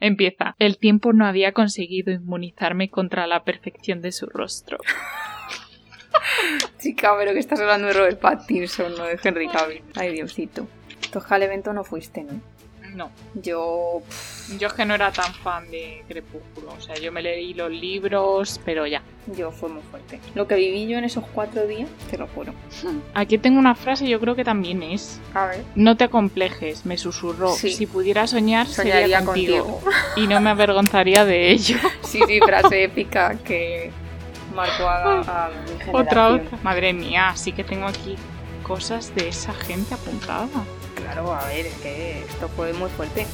Empieza. El tiempo no había conseguido inmunizarme contra la perfección de su rostro. Chica, pero que estás hablando de Robert Pattinson, no de Henry Cavill. Ay, Diosito. Tú al evento no fuiste, ¿no? No. Yo. Yo es que no era tan fan de Crepúsculo. O sea, yo me leí los libros, pero ya. Yo fue muy fuerte. Lo que viví yo en esos cuatro días, te lo juro. Aquí tengo una frase, yo creo que también es. A ver. No te acomplejes, me susurró. Sí. Si pudiera soñar, Soñaría sería contigo. contigo. Y no me avergonzaría de ello. Sí, sí, frase épica que marcó a, a mi generación. otra, otra. Madre mía, sí que tengo aquí cosas de esa gente apuntada. Claro, a ver, es que esto fue muy fuerte.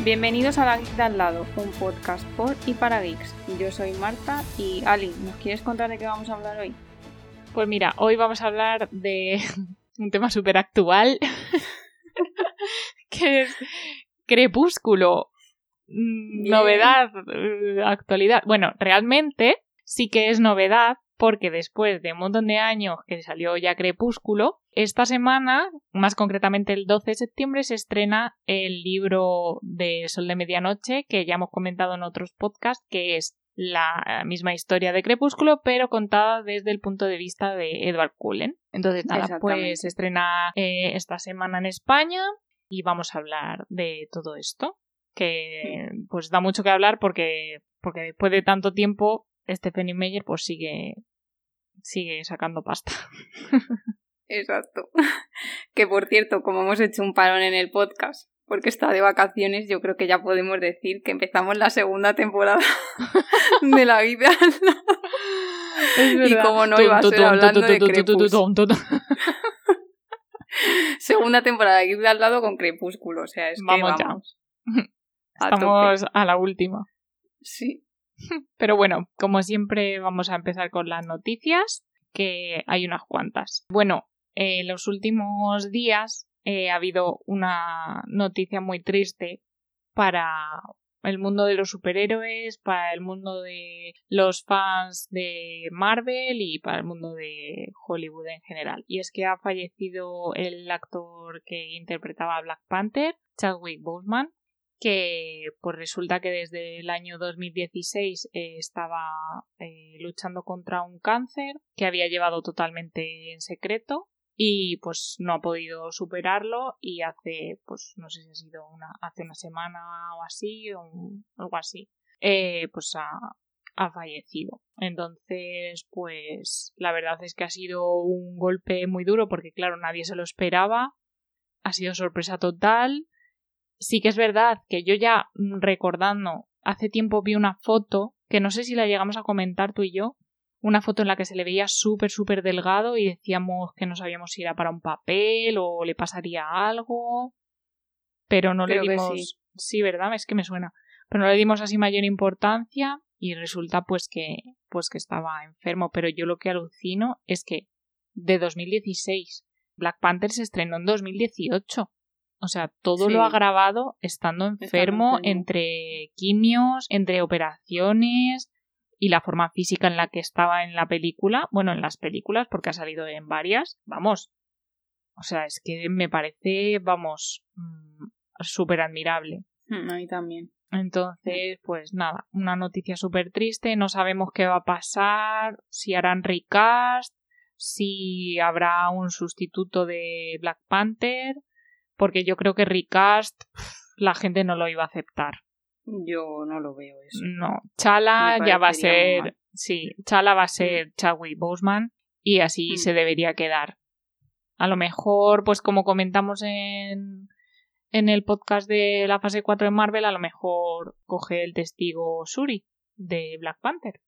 Bienvenidos a La Geek de al lado, un podcast por y para geeks. Yo soy Marta y Ali, ¿nos quieres contar de qué vamos a hablar hoy? Pues mira, hoy vamos a hablar de un tema súper actual, que es Crepúsculo. Mm, Bien. Novedad, eh, actualidad. Bueno, realmente sí que es novedad porque después de un montón de años que salió ya Crepúsculo, esta semana, más concretamente el 12 de septiembre, se estrena el libro de Sol de Medianoche que ya hemos comentado en otros podcasts, que es la misma historia de Crepúsculo, pero contada desde el punto de vista de Edward Cullen. Entonces, nada, pues se estrena eh, esta semana en España y vamos a hablar de todo esto, que pues da mucho que hablar porque, porque después de tanto tiempo Stephanie Meyer pues sigue, sigue sacando pasta. Exacto. Que por cierto, como hemos hecho un parón en el podcast, porque está de vacaciones, yo creo que ya podemos decir que empezamos la segunda temporada de la vida. Y como no iba a ser hablando de. segunda temporada de Guía al lado con Crepúsculo, o sea, es que Vamos ya. a Estamos tope. a la última. Sí. Pero bueno, como siempre vamos a empezar con las noticias, que hay unas cuantas. Bueno, en los últimos días eh, ha habido una noticia muy triste para el mundo de los superhéroes, para el mundo de los fans de Marvel y para el mundo de Hollywood en general. Y es que ha fallecido el actor que interpretaba a Black Panther, Chadwick Boseman, que pues resulta que desde el año 2016 eh, estaba eh, luchando contra un cáncer que había llevado totalmente en secreto y pues no ha podido superarlo y hace pues no sé si ha sido una hace una semana o así o un- algo así eh, pues ha, ha fallecido. Entonces pues la verdad es que ha sido un golpe muy duro porque claro nadie se lo esperaba ha sido sorpresa total. Sí que es verdad que yo ya mm, recordando, hace tiempo vi una foto, que no sé si la llegamos a comentar tú y yo, una foto en la que se le veía súper, súper delgado y decíamos que no sabíamos si era para un papel o le pasaría algo, pero no Creo le que dimos... sí. ¿verdad? Es que me suena. Pero no le dimos así mayor importancia y resulta pues que, pues que estaba enfermo, pero yo lo que alucino es que de 2016 Black Panther se estrenó en 2018. O sea, todo Sí. lo ha grabado estando enfermo, enfermo. entre quimios, entre operaciones y la forma física en la que estaba en la película, bueno, en las películas, porque ha salido en varias, vamos. O sea, es que me parece, vamos, mm, súper admirable. Mm, A mí también. Entonces, pues nada, una noticia súper triste, no sabemos qué va a pasar, si harán recast, si habrá un sustituto de Black Panther, porque yo creo que recast la gente no lo iba a aceptar. Yo no lo veo eso. No, Chala ya va a ser, mal. sí, Chala va a ser Chadwick Boseman y así Mm. se debería quedar. A lo mejor, pues como comentamos en, en el podcast de la fase 4 de Marvel, a lo mejor coge el testigo Suri de Black Panther.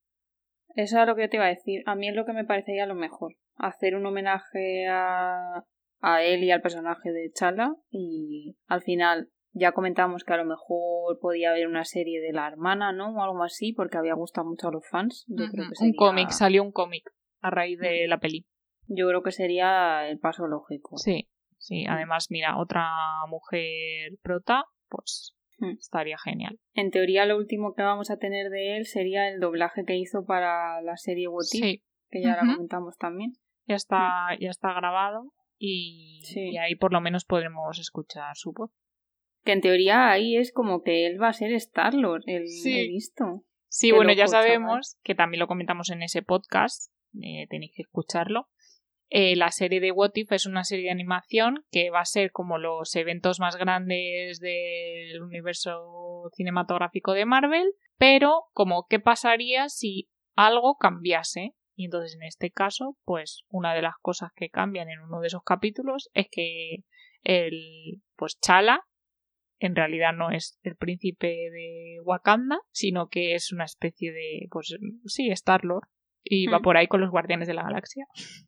Eso es lo que yo te iba a decir. A mí es lo que me parecería lo mejor. Hacer un homenaje a, a él y al personaje de Chala. Y al final ya comentamos que a lo mejor podía haber una serie de la hermana, ¿no? O algo así, porque había gustado mucho a los fans. Yo creo que Un cómic, salió un cómic a raíz de la peli. Yo creo que sería el paso lógico. Sí, sí. Además, mira, otra mujer prota, pues. Estaría genial. En teoría, lo último que vamos a tener de él sería el doblaje que hizo para la serie What Sí, que ya la comentamos también. ya está, ya está grabado y, Sí. y ahí por lo menos podremos escuchar su voz. Que en teoría ahí es como que él va a ser Star-Lord, el Sí. he visto. Sí, Qué bueno, ya chaval. sabemos que también lo comentamos en ese podcast, eh, tenéis que escucharlo. Eh, la serie de What If es una serie de animación que va a ser como los eventos más grandes del universo cinematográfico de Marvel, pero como qué pasaría si algo cambiase. Y entonces en este caso, pues una de las cosas que cambian en uno de esos capítulos es que el pues Chala en realidad no es el príncipe de Wakanda, sino que es una especie de, pues sí, Star-Lord. Y va Hmm. por ahí con los Guardianes de la Galaxia.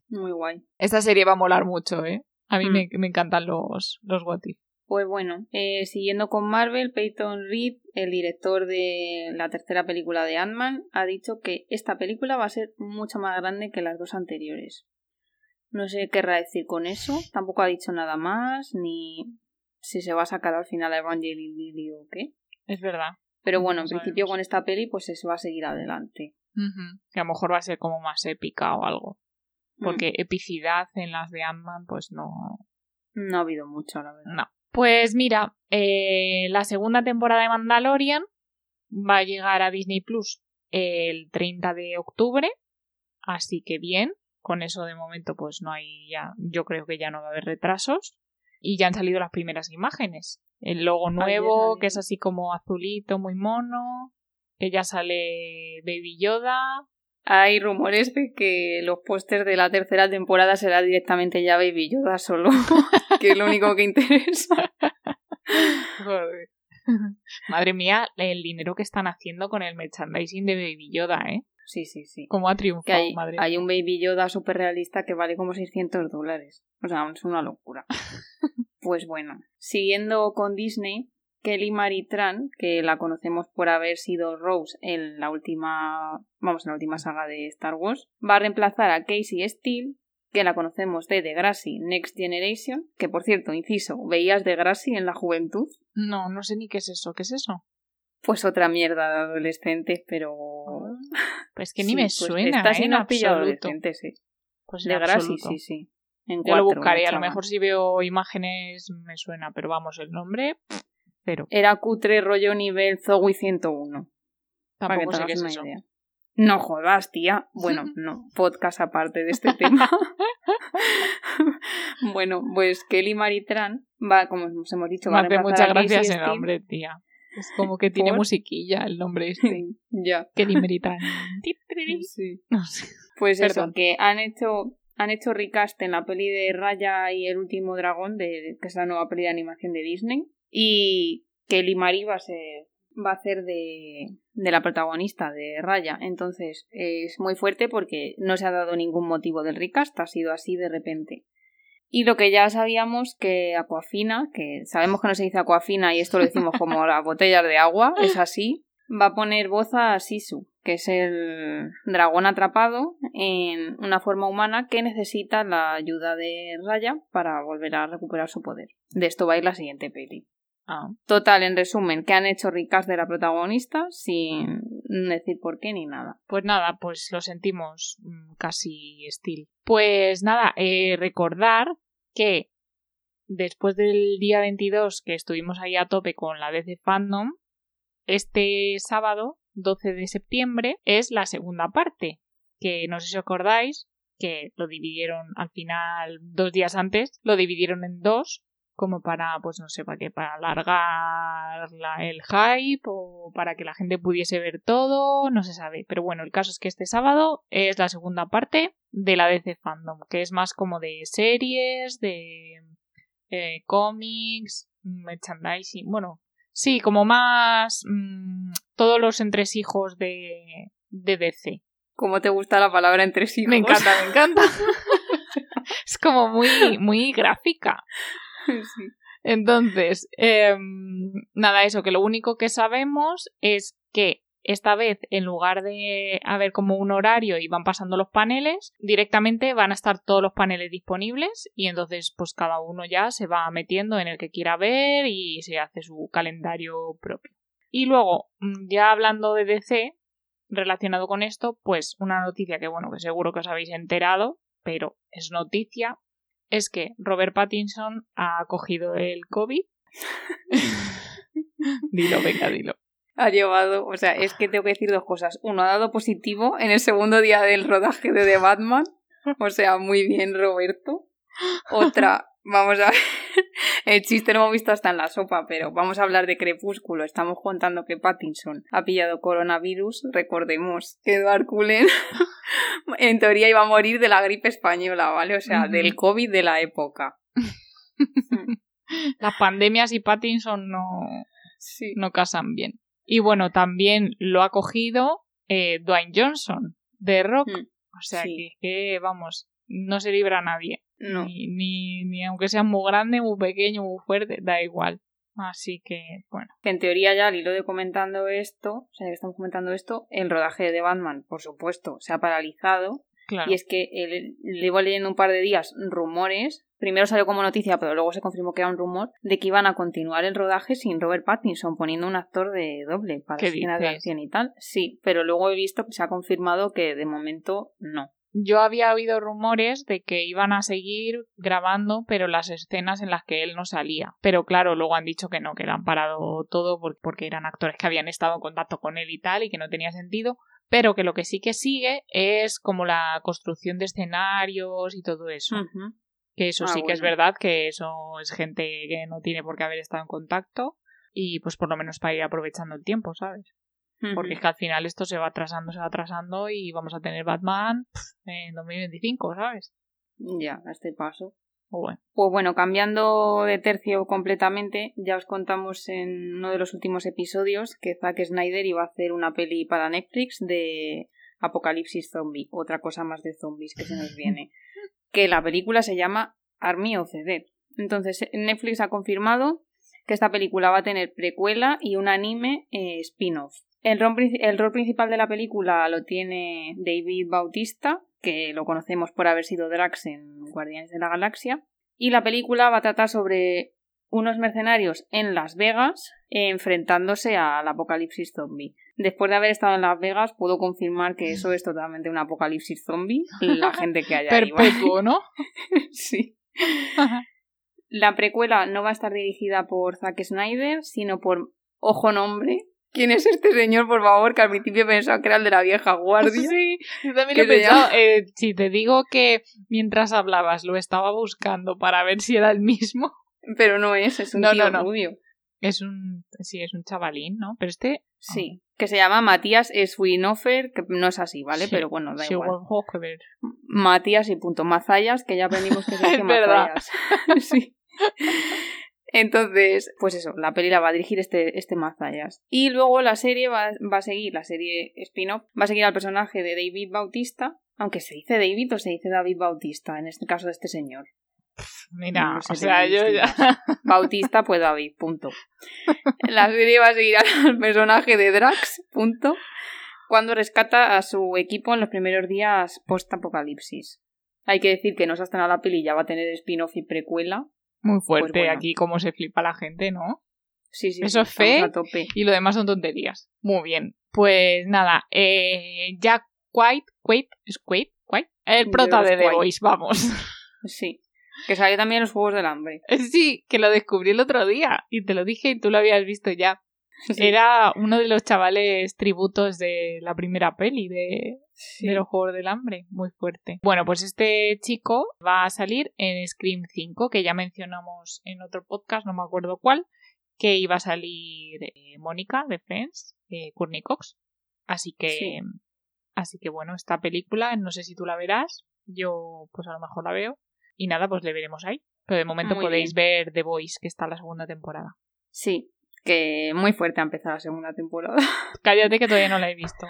Muy guay. Esta serie va a molar mucho, ¿eh? A mí Hmm. me, me encantan los, los What If. Pues bueno, eh, siguiendo con Marvel, Peyton Reed, el director de la tercera película de Ant-Man, ha dicho que esta película va a ser mucho más grande que las dos anteriores. No sé qué querrá decir con eso, tampoco ha dicho nada más, ni si se va a sacar al final a Evangeline Lilly o qué. Es verdad. Pero bueno, en principio con esta peli pues se va a seguir adelante. Ujú. Que a lo mejor va a ser como más épica o algo. Mm, Porque epicidad en las de Ant-Man, pues no, No ha habido mucho, la verdad. No. Pues mira, eh, la segunda temporada de Mandalorian va a llegar a Disney Plus el 30 de octubre, así que bien, con eso de momento pues no hay ya, yo creo que ya no va a haber retrasos y ya han salido las primeras imágenes. El logo nuevo, que es así como azulito, muy mono, que ya sale Baby Yoda. Hay rumores de que los pósters de la tercera temporada será directamente ya Baby Yoda solo, que es lo único que interesa. Joder. Madre mía, el dinero que están haciendo con el merchandising de Baby Yoda, ¿eh? Sí, sí, sí. Cómo ha triunfado, Que hay, madre hay un Baby Yoda súper realista que vale como 600 dólares. O sea, es una locura. pues bueno, siguiendo con Disney, Kelly Marie Tran, que la conocemos por haber sido Rose en la última, vamos, en la última saga de Star Wars, va a reemplazar a Casey Steele, que la conocemos de Degrassi Next Generation, que por cierto, inciso, ¿veías Degrassi en la juventud? No, no sé ni qué es eso. ¿Qué es eso? Pues otra mierda de adolescentes, pero... Pues que ni Sí, me pues suena, Esta ¿eh? sí no absoluto. adolescentes, sí. Pues De absoluto. sí, sí. En Ya lo buscaré, a lo mejor si veo imágenes me suena, pero vamos, el nombre, pero Era cutre rollo nivel Zoe 101. para que tampoco te sé qué hagas es una idea. No jodas, tía. Bueno, no, podcast aparte de este tema. bueno, pues Kelly Maritran va, como os hemos dicho, va a reemplazar muchas gracias el nombre, tía. Es como que tiene ¿Por? musiquilla el nombre este. ya. que. Sí. No sé. Pues eso, Perdón. que han hecho han hecho recast en la peli de Raya y el último dragón, de, que es la nueva peli de animación de Disney. Y Kelly Marie va a ser va a hacer de, de la protagonista de Raya. Entonces es muy fuerte porque no se ha dado ningún motivo del recast, ha sido así de repente. Y lo que ya sabíamos que Aquafina, que sabemos que no se dice Aquafina y esto lo decimos como las botellas de agua, es así, va a poner voz a Sisu, que es el dragón atrapado en una forma humana que necesita la ayuda de Raya para volver a recuperar su poder. De esto va a ir la siguiente peli. Ah, Total, en resumen, que han hecho recast de la protagonista sin decir por qué ni nada. pues nada, pues lo sentimos mm, casi estilo. Pues nada, eh, recordar que después del día 22 que estuvimos ahí a tope con la DC Fandom, este sábado, 12 de septiembre, es la segunda parte, que no sé si os acordáis, que lo dividieron al final, dos días antes, lo dividieron en dos, como para, pues no sé, para qué, para alargar la- el hype o para que la gente pudiese ver todo, no se sabe. Pero bueno, el caso es que este sábado es la segunda parte de la DC Fandom, que es más como de series, de eh, cómics, merchandising, bueno, sí, como más mm, todos los entresijos de, de DC. ¿Cómo te gusta la palabra entre sí? Me encanta, me encanta. es como muy, muy gráfica. Entonces, em, nada, eso, que lo único que sabemos es que esta vez, en lugar de haber como un horario y van pasando los paneles, directamente van a estar todos los paneles disponibles y entonces pues cada uno ya se va metiendo en el que quiera ver y se hace su calendario propio. Y luego, mm, ya hablando de DC, relacionado con esto, pues una noticia que bueno, que seguro que os habéis enterado, pero es noticia, es que Robert Pattinson ha cogido el COVID. dilo, venga, dilo ha llevado, o sea, es que tengo que decir dos cosas. Uno, ha dado positivo en el segundo día del rodaje de The Batman. O sea, muy bien, Roberto. Otra, vamos a ver, el chiste lo hemos visto hasta en la sopa, pero vamos a hablar de Crepúsculo. Estamos contando que Pattinson ha pillado coronavirus. Recordemos que Edward Cullen en teoría iba a morir de la gripe española, ¿vale? O sea, del COVID de la época. Las pandemias y Pattinson no, no casan bien. Y bueno, también lo ha cogido eh, Dwayne Johnson de Rock. Mm, o sea que, vamos, no se libra a nadie. No. Ni, ni, aunque sea muy grande, muy pequeño, muy fuerte, da igual. Así que, bueno. En teoría ya al hilo de comentando esto, o sea, que estamos comentando esto, el rodaje de Batman, por supuesto, se ha paralizado. Y es que le iba leyendo un par de días rumores primero salió como noticia, pero luego se confirmó que era un rumor, de que iban a continuar el rodaje sin Robert Pattinson, poniendo un actor de doble para escenas de acción y tal. Sí, pero luego he visto que se ha confirmado que de momento no. Yo había oído rumores de que iban a seguir grabando, pero las escenas en las que él no salía. Pero claro, luego han dicho que no, que le han parado todo porque eran actores que habían estado en contacto con él y tal, y que no tenía sentido. Pero que lo que sí que sigue es como la construcción de escenarios y todo eso. Que eso ah, sí que es verdad, que eso es gente que no tiene por qué haber estado en contacto y pues por lo menos para ir aprovechando el tiempo, ¿sabes? Porque es que al final esto se va atrasando, se va atrasando y vamos a tener Batman en 2025, ¿sabes? Ya, a este paso. bueno. Pues bueno, cambiando de tercio completamente, ya os contamos en uno de los últimos episodios que Zack Snyder iba a hacer una peli para Netflix de Apocalipsis Zombie, otra cosa más de zombies que se nos viene. que la película se llama Army of the Dead. Entonces, Netflix ha confirmado que esta película va a tener precuela y un anime eh, spin-off. El rol, el rol principal de la película lo tiene David Bautista, que lo conocemos por haber sido Drax en Guardianes de la Galaxia. Y la película va a tratar sobre unos mercenarios en Las Vegas enfrentándose al apocalipsis zombie. Después de haber estado en Las Vegas, puedo confirmar que eso es totalmente un apocalipsis zombie. La gente que haya Perpetuo, ¿no? sí. La precuela no va a estar dirigida por Zack Snyder, sino por Ojo Nombre. ¿Quién es este señor, por favor? Que al principio pensaba que era el de la vieja guardia. Sí, yo también lo he pensado. Eh, si te digo que mientras hablabas lo estaba buscando para ver si era el mismo. Pero no es, es un tío rubio. Es un, sí, es un chavalín, ¿no? Pero este... Sí, que se llama Matías Swinofer, que no es así, ¿vale? Pero bueno, da igual. Matías y punto. Mazayas, que ya aprendimos que se dice Mazayas. sí. Entonces, pues eso, la peli la va a dirigir este, este Mazayas. Y luego la serie va, va a seguir, la serie spin-off, va a seguir al personaje de David Bautista, aunque se dice David o se dice David Bautista, en este caso de este señor. Mira, o sea, yo ya. Bautista, pues David, punto. La serie va a seguir al personaje de Drax, punto. Cuando rescata a su equipo en los primeros días post-apocalipsis. Hay que decir que no se ha estrenado la peli, ya va a tener spin-off y precuela. Muy pues fuerte aquí, como se flipa la gente, ¿no? Sí, sí. Eso es fe y lo demás son tonterías. Muy bien. Pues nada, eh, Jack White, White, ¿es? White? El prota de The Voice, vamos. Sí. Que salió también en los Juegos del Hambre. Sí, que lo descubrí el otro día y te lo dije y tú lo habías visto ya. Era uno de los chavales tributos de la primera peli de, de los Juegos del Hambre, muy fuerte. Bueno, pues este chico va a salir en Scream 5, que ya mencionamos en otro podcast, no me acuerdo cuál, que iba a salir eh, Mónica de Friends, eh, Courtney Cox. Así que, así que bueno, esta película, no sé si tú la verás, yo pues a lo mejor la veo y nada, pues le veremos ahí. Pero de momento podéis ver The Voice, que está la segunda temporada. Sí, que muy fuerte ha empezado la segunda temporada. Cállate que todavía no la he visto.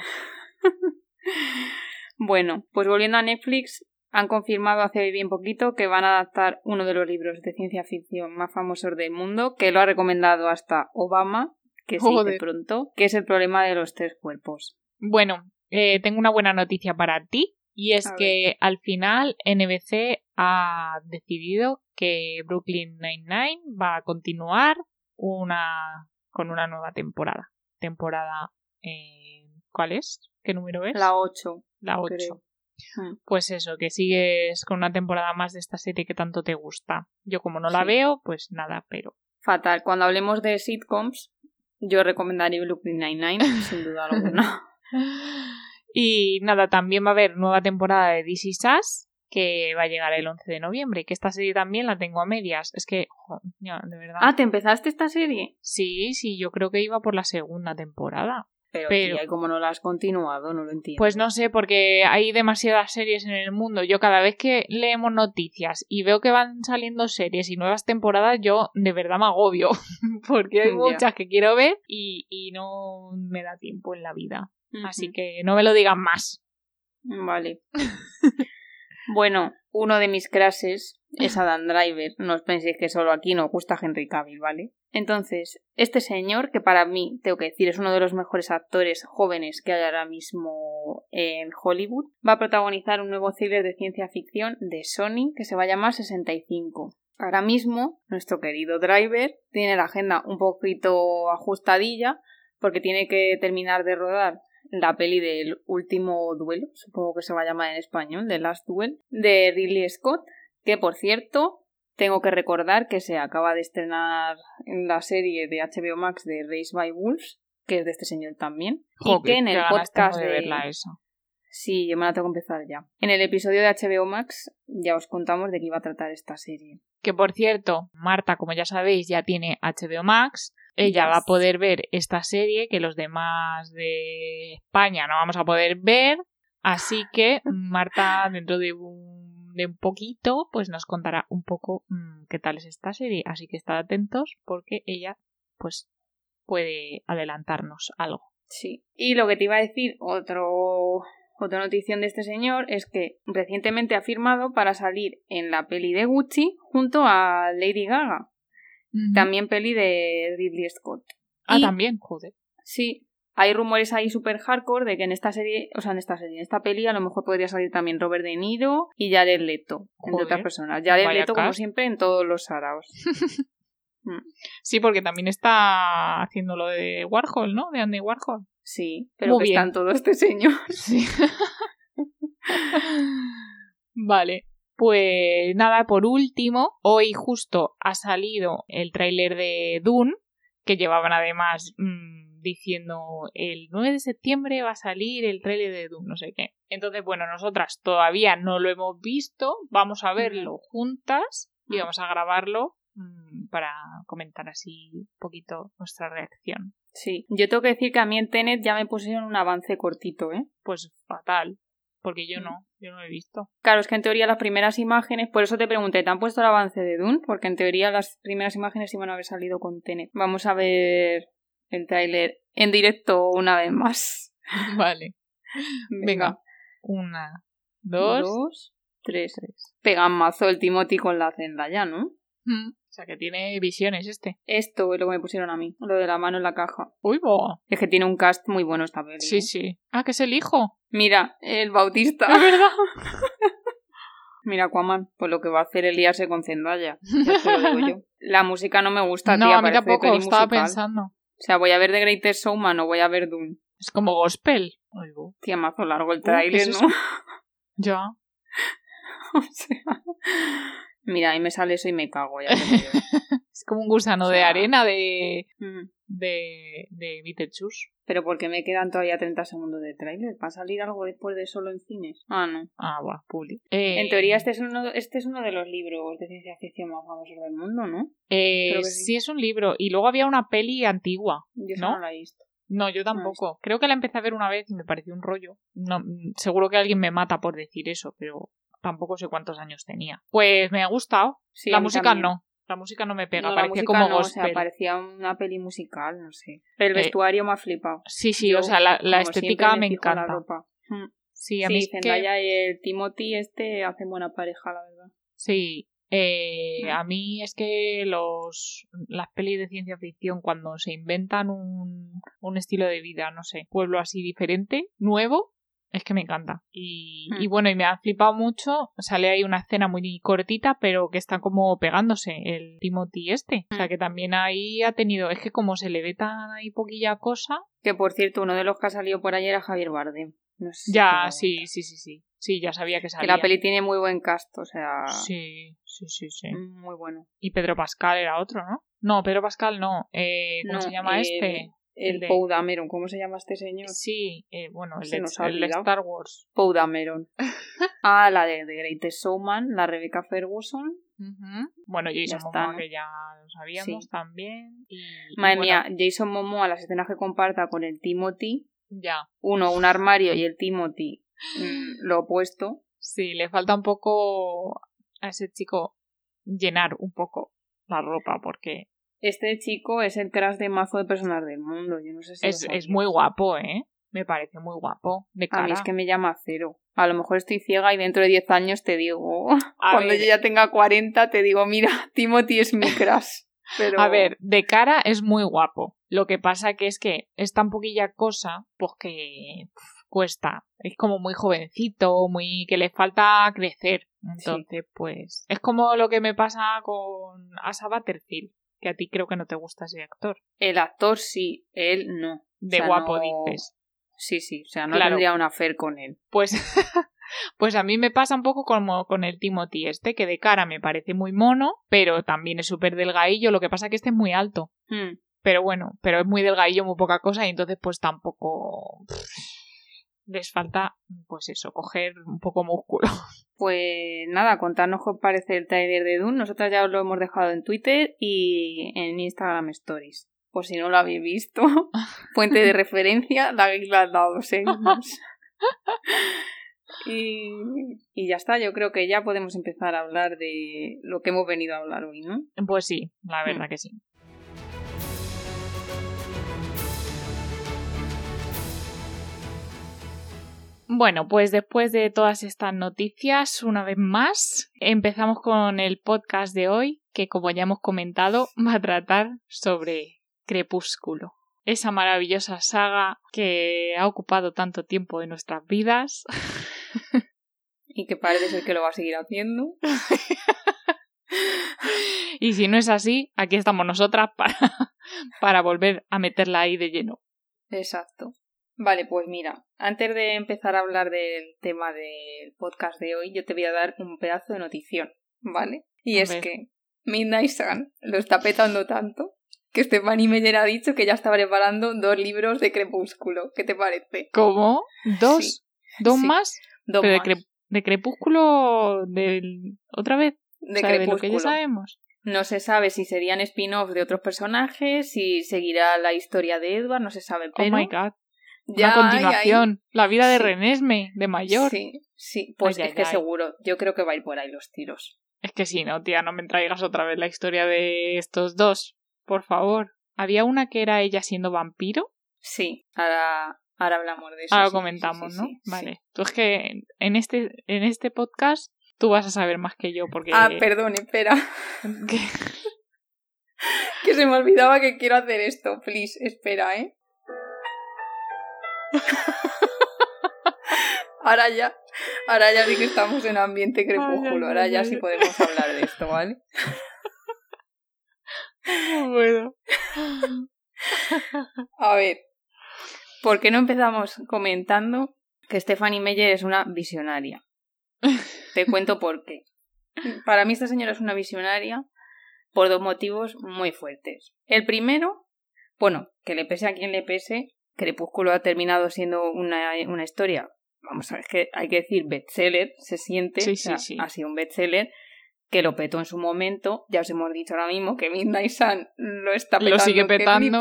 bueno, pues volviendo a Netflix, han confirmado hace bien poquito que van a adaptar uno de los libros de ciencia ficción más famosos del mundo, que lo ha recomendado hasta Obama, que se pronto, que es el problema de los tres cuerpos. Bueno, eh, tengo una buena noticia para ti y es que al final NBC ha decidido que Brooklyn Nine-Nine va a continuar una con una nueva temporada. Temporada, eh, ¿cuál es? ¿Qué número es? La 8, La 8. creo. Mm. Pues eso, que sigues con una temporada más de esta serie que tanto te gusta. Yo como no la Sí. veo, pues nada, pero Fatal. Cuando hablemos de sitcoms, yo recomendaría Brooklyn Nine-Nine, sin duda alguna. Y nada, también va a haber nueva temporada de Is Us, que va a llegar el 11 de noviembre. Que esta serie también la tengo a medias. Es que, jo, ya, de verdad. ah, ¿te empezaste esta serie? Sí, sí, yo creo que iba por la segunda temporada. Pero, Pero- tía, ¿y cómo no la has continuado? No lo entiendo. Pues no sé, porque hay demasiadas series en el mundo. Yo cada vez que leemos noticias y veo que van saliendo series y nuevas temporadas, yo de verdad me agobio. porque hay muchas que quiero ver y, y no me da tiempo en la vida. Así que no me lo digan más. Vale. bueno, uno de mis crashes es Adam Driver. No os penséis que solo aquí nos gusta Henry Cavill, ¿vale? Entonces, este señor, que para mí, tengo que decir, es uno de los mejores actores jóvenes que hay ahora mismo en Hollywood, va a protagonizar un nuevo thriller de ciencia ficción de Sony que se va a llamar 65. Ahora mismo, nuestro querido Driver tiene la agenda un poquito ajustadilla porque tiene que terminar de rodar la peli del último duelo, supongo que se va a llamar en español, The Last Duel, de Ridley Scott, que por cierto, tengo que recordar que se acaba de estrenar en la serie de HBO Max de Race by Wolves, que es de este señor también, y que en el podcast de de... verla eso. Sí, yo me la tengo que empezar ya. En el episodio de HBO Max ya os contamos de qué iba a tratar esta serie. Que por cierto, Marta, como ya sabéis, ya tiene HBO Max. Ella va a poder ver esta serie que los demás de España no vamos a poder ver. Así que Marta, dentro de un, de un poquito, pues nos contará un poco mm, qué tal es esta serie. Así que estad atentos porque ella, pues, puede adelantarnos algo. Sí. Y lo que te iba a decir, otro, otra notición de este señor es que recientemente ha firmado para salir en la peli de Gucci junto a Lady Gaga, también peli de Ridley Scott. Ah, y- también, joder. Sí, hay rumores ahí super hardcore de que en esta serie, o sea, en esta serie, en esta peli a lo mejor podría salir también Robert De Niro y Jared Leto, entre Joder, otras personas. Jared Leto, como siempre, en todos los saraos. Sí, porque también está haciendo lo de Warhol, ¿no? De Andy Warhol. Sí, pero Muy que está bien. en todo este señor. Sí. vale. Pues nada, por último, hoy justo ha salido el tráiler de Dune, que llevaban además mm, diciendo el 9 de septiembre va a salir el tráiler de Dune, no sé qué. Entonces, bueno, nosotras todavía no lo hemos visto, vamos a verlo juntas y vamos a grabarlo mm, para comentar así un poquito nuestra reacción. Sí, yo tengo que decir que a mí en Tenet ya me pusieron un avance cortito, ¿eh? Pues fatal, porque yo Mm. no, yo no lo he visto. Claro, es que en teoría las primeras imágenes, por eso te pregunté, ¿te han puesto el avance de Dune? Porque en teoría las primeras imágenes iban a haber salido con Tenet. Vamos a ver el tráiler en directo una vez más. Vale. Venga. Una, dos, dos, tres. tres. Pegan mazo el Timothy con la Zendaya, ¿no? Mm, O sea que tiene visiones este. Esto es lo que me pusieron a mí, lo de la mano en la caja. Uy, bo. Es que tiene un cast muy bueno esta peli. Sí, ¿eh? sí. Ah, que es el hijo. Mira, el Bautista. Es verdad. Mira, Aquaman, pues lo que va a hacer es liarse con Zendaya. Ya te lo digo yo. La música no me gusta, no, tía, a mí tampoco, estaba musical. pensando. O sea, voy a ver The Greatest Showman o voy a ver Dune. Es como gospel. Bo. Tía, mazo largo el Uh, ¿qué tráiler, es ¿no? Ya. o sea... Mira, ahí me sale eso y me cago, ya. Es como un gusano O de arena de, Mm. de, de Beetlejuice. Pero porque me quedan todavía 30 segundos de tráiler. ¿Va a salir algo después de solo en cines? Ah, no. Ah, va, publi. Eh, En teoría este es, uno, este es uno de los libros de ciencia ficción más famosos del mundo, ¿no? eh, creo que sí. sí es un libro. Y luego había una peli antigua. Yo ¿No? no la he visto. No, yo tampoco. Creo que la empecé a ver una vez y me pareció un rollo. No, mm, seguro que alguien me mata por decir eso, pero tampoco sé cuántos años tenía. Pues me ha gustado. Sí, la música también. no. La música no me pega, No, parecía como no, o sea, gospel. parecía una peli musical, no sé. Pero el Eh, vestuario me ha flipado. Sí, sí, Yo, o sea, la, estética me la encanta. ropa. Mm. Sí, a Sí, mí es que- y el Timothy este hacen buena pareja, la verdad. Sí, Eh, Mm. a mí es que los las pelis de ciencia ficción cuando se inventan un, un estilo de vida, no sé, pueblo así diferente, nuevo, es que me encanta. Y, Mm. y bueno, y me ha flipado mucho. Sale ahí una escena muy cortita, pero que está como pegándose el Timothy este. O sea Mm. que también ahí ha tenido, es que como se le ve tan ahí poquilla cosa. Que por cierto, uno de los que ha salido por ayer era Javier Bardem. No sé si Ya, sí, sí, sí, sí. Sí, ya sabía que Que salía. la peli tiene muy buen cast, o sea, Sí, sí, sí, sí. muy bueno. Y Pedro Pascal era otro, ¿no? No, Pedro Pascal no. Eh, ¿Cómo No, se llama este? El, El de- Poe Dameron, ¿cómo se llama este señor? Sí, eh, bueno, el Se de, nos ha el. Star Wars. Poe Dameron. ah, la de The Greatest Showman, la Rebecca Ferguson. Bueno, Jason Momoa, ¿no? que ya lo sabíamos Sí. también. Y, y Madre bueno, mía, Jason Momoa, las escenas que comparta con el Timothy. Ya. Uno, un armario y el Timothy mm, lo opuesto. Sí, le falta un poco a ese chico llenar un poco la ropa, porque Este chico es el crash de mazo de personas del mundo. Yo no sé si es, es muy guapo, ¿eh? Me parece muy guapo. De A mí es que me llama cero. A lo mejor estoy ciega y dentro de 10 años te digo, A cuando ver, yo ya tenga 40, te digo, mira, Timothy es mi crush. Pero... A ver, de cara es muy guapo. Lo que pasa que es que es tan poquilla cosa, pues que cuesta. Es como muy jovencito, muy que le falta crecer. Entonces, pues es como lo que me pasa con Asa Butterfield, que a ti creo que no te gusta ese actor. El actor sí, él no. De O sea, guapo no- dices. Sí, sí, o sea, no Claro. tendría una affair con él. Pues, pues a mí me pasa un poco como con el Timothy este, que de cara me parece muy mono, pero también es súper delgadillo. Lo que pasa que este es muy alto. Hmm. Pero bueno, pero es muy delgadillo, muy poca cosa, y entonces pues tampoco les falta, pues eso, coger un poco músculo. Pues nada, contarnos qué os parece el trailer de Dune. Nosotras ya os lo hemos dejado en Twitter y en Instagram Stories. Por si no lo habéis visto, fuente de referencia, la habéis dado, seguimos. Y, y ya está, yo creo que ya podemos empezar a hablar de lo que hemos venido a hablar hoy, ¿no? Pues sí, la verdad Mm. que sí. Bueno, pues después de todas estas noticias, una vez más, empezamos con el podcast de hoy, que como ya hemos comentado, va a tratar sobre Crepúsculo. Esa maravillosa saga que ha ocupado tanto tiempo de nuestras vidas. Y que parece ser que lo va a seguir haciendo. Y si no es así, aquí estamos nosotras para, para volver a meterla ahí de lleno. Exacto. Vale, pues mira, antes de empezar a hablar del tema del podcast de hoy, yo te voy a dar un pedazo de notición, ¿vale? Y A es ver. que Midnight Sun lo está petando tanto que Stephanie Meyer ha dicho que ya está preparando dos libros de Crepúsculo. ¿Qué te parece? ¿Cómo? ¿Dos? Sí, ¿Dos sí. más? Dos Pero de, más. cre- de Crepúsculo del... otra vez. de O sea, de lo que Crepúsculo. ya sabemos. No se sabe si serían spin-offs de otros personajes, si seguirá la historia de Edward, no se sabe, pero oh my god. Ya Una continuación. La vida de Sí. Renesme, de mayor. Sí, sí, pues Ay, es que seguro, yo creo que va a ir por ahí los tiros. Es que sí, no, tía, no me traigas otra vez la historia de estos dos. Por favor. Había una que era ella siendo vampiro. Sí, ahora, ahora hablamos de eso. Ahora sí, comentamos, sí, ¿no? Vale. Tú es que en este, en este podcast tú vas a saber más que yo porque... Ah, perdón, espera, que- que se me olvidaba que quiero hacer esto. Please, espera, ¿eh? Ahora ya, ahora ya vi que estamos en ambiente crepúsculo, ahora ya sí podemos hablar de esto, ¿vale? No puedo. A ver, ¿por qué no empezamos comentando que Stephanie Meyer es una visionaria? Te cuento por qué. Para mí esta señora es una visionaria por dos motivos muy fuertes. El primero, bueno, que le pese a quien le pese, Crepúsculo ha terminado siendo una, una historia, vamos a ver, es que hay que decir bestseller, se siente, Sí, o sea, sí, sí. ha sido un bestseller que lo petó en su momento, ya os hemos dicho ahora mismo que Midnight Sun lo está Lo petando, sigue que petando.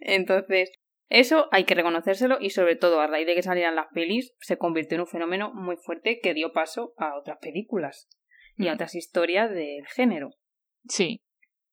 entonces eso hay que reconocérselo y sobre todo a raíz de que salieran las pelis se convirtió en un fenómeno muy fuerte que dio paso a otras películas y a Mm. otras historias del género. Sí,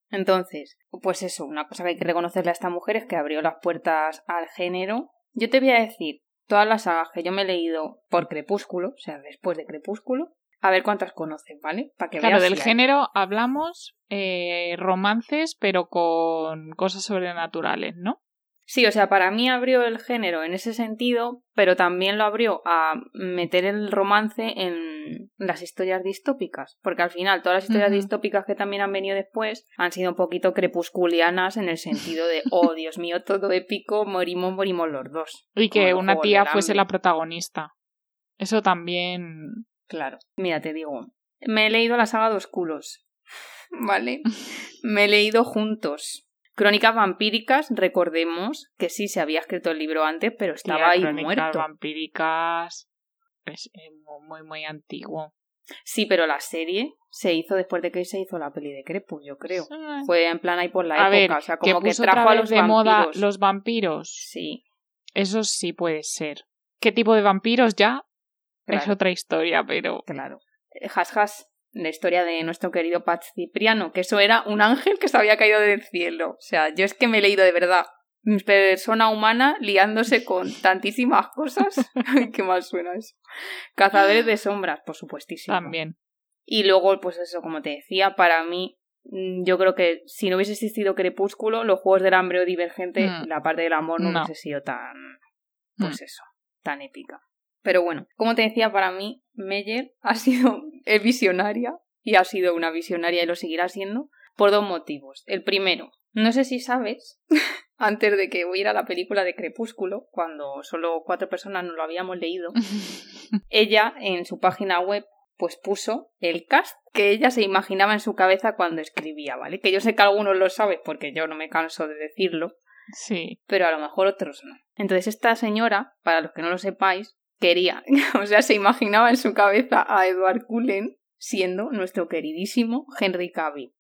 Entonces, pues eso, una cosa que hay que reconocerle a esta mujer es que abrió las puertas al género. Yo te voy a decir, todas las sagas que yo me he leído por Crepúsculo, o sea, después de Crepúsculo, A ver cuántas conoces, ¿vale? Para que Claro, veas del si hay. género hablamos eh, romances, pero con cosas sobrenaturales, ¿no? Sí, o sea, para mí abrió el género en ese sentido, pero también lo abrió a meter el romance en las historias distópicas, porque al final todas las historias distópicas que también han venido después han sido un poquito crepusculianas en el sentido de, oh, Dios mío, todo épico, morimos, morimos los dos. Y que una tía fuese la protagonista. Eso también. Claro. Mira, te digo, me he leído la saga Dos Culos, ¿vale? Me he leído juntos. Crónicas vampíricas, recordemos que sí se había escrito el libro antes, pero estaba Tía, ahí Crónicas muerto. vampíricas. Es eh, muy, muy antiguo. Sí, pero la serie se hizo después de que se hizo la peli de Crepus, yo creo. Sí. Fue en plan ahí por la A época, ver, o sea, como que, puso trajo otra a los de vampiros. moda los vampiros. Sí, Eso sí puede ser. ¿Qué tipo de vampiros ya? Es otra historia, pero. claro. Eh, Has has, la historia de nuestro querido Pat Cipriano, que eso era un ángel que se había caído del cielo. O sea, yo es que me he leído de verdad persona humana liándose con tantísimas cosas. Qué mal suena eso. Cazadores de sombras, por supuestísimo. También. Y luego, pues eso, como te decía, para mí, mm, yo creo que si no hubiese existido Crepúsculo, los Juegos del Hambre o Divergente, Mm. la parte del amor no, No. hubiese sido tan, Mm. pues eso, tan épica. Pero bueno, como te decía, para mí, Meyer ha sido visionaria y ha sido una visionaria y lo seguirá siendo por dos motivos. El primero, no sé si sabes, antes de que hubiera la película de Crepúsculo, cuando solo cuatro personas no lo habíamos leído, ella en su página web pues puso el cast que ella se imaginaba en su cabeza cuando escribía, ¿vale? Que yo sé que algunos lo saben porque yo no me canso de decirlo, sí. pero a lo mejor otros no. Entonces esta señora, para los que no lo sepáis, quería, o sea, se imaginaba en su cabeza a Edward Cullen siendo nuestro queridísimo Henry Cavill.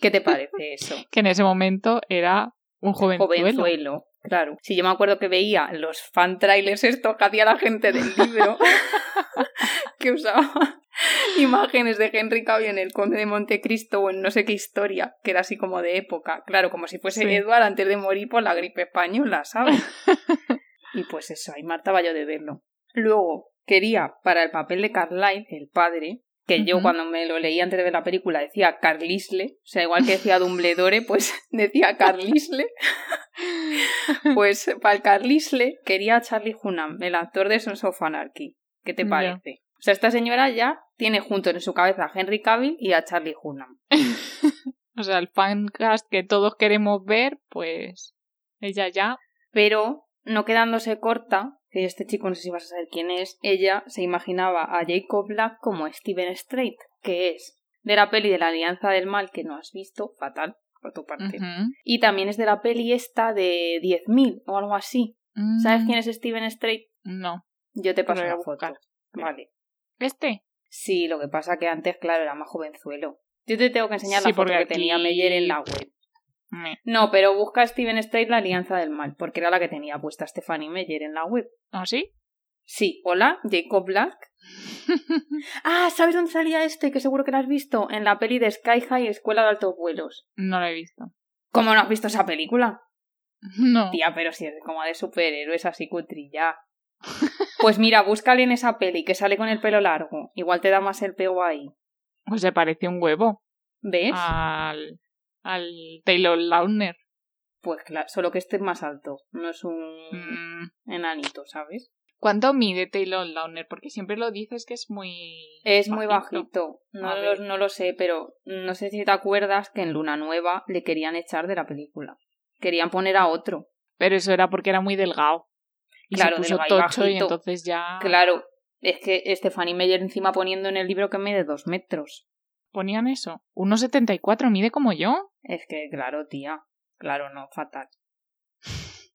¿Qué te parece eso? Que en ese momento era un jovenzuelo. Jovenzuelo, claro. Si yo me acuerdo que veía los fan trailers esto que hacía la gente del libro, que usaba imágenes de Henry Cavill en el Conde de Montecristo o en no sé qué historia, que era así como de época. Claro, como si fuese Sí. Edward antes de morir por la gripe española, ¿sabes? Y pues eso, ahí martaba yo de verlo. Luego, quería para el papel de Carlyle, el padre, que yo cuando me lo leí antes de ver la película decía Carlisle, o sea, igual que decía Dumbledore, pues decía Carlisle. Pues para el Carlisle quería a Charlie Hunnam, el actor de Sons of Anarchy. ¿Qué te parece? O sea, esta señora ya tiene junto en su cabeza a Henry Cavill y a Charlie Hunnam. O sea, el fancast que todos queremos ver, pues ella ya. Pero, no quedándose corta, que este chico no sé si vas a saber quién es, ella se imaginaba a Jacob Black como Steven Strait, que es de la peli de la Alianza del Mal que no has visto, fatal, por tu parte. Y también es de la peli esta de 10.000 o algo así. ¿Sabes Mm, quién es Steven Strait? No. Yo te paso Lo voy a una foto. Vale. ¿Este? Sí, lo que pasa que antes, claro, era más jovenzuelo. Yo te tengo que enseñar Sí, la foto que tenía Meyer en la web. No, pero busca Steven Strait la Alianza del Mal, porque era la que tenía puesta Stephanie Meyer en la web. ¿Ah, sí? Sí, hola, Jacob Black. Ah, ¿sabes dónde salía este? Que seguro que lo has visto. En la peli de Sky High, Escuela de Altos Vuelos. no lo he visto. ¿Cómo no has visto esa película? No. Tía, pero si es como de superhéroes así cutrilla. Pues mira, búscale en esa peli que sale con el pelo largo. Igual te da más el pego ahí. Pues se parece un huevo ¿Ves? al, al Taylor Lautner. Pues claro, solo que este es más alto. No es un Mm, enanito, ¿sabes? ¿Cuánto mide Taylor Lautner? Porque siempre lo dices que es muy. Es muy bajito. No lo, no lo sé, pero no sé si te acuerdas que en Luna Nueva le querían echar de la película. Querían poner a otro. Pero eso era porque era muy delgado. Y Claro, se puso delgado y bajito. entonces ya. Claro, es que Stephanie Meyer encima poniendo en el libro que mide dos metros. Ponían eso. 1,74 mide como yo. Es que, claro, tía. Claro, no, fatal.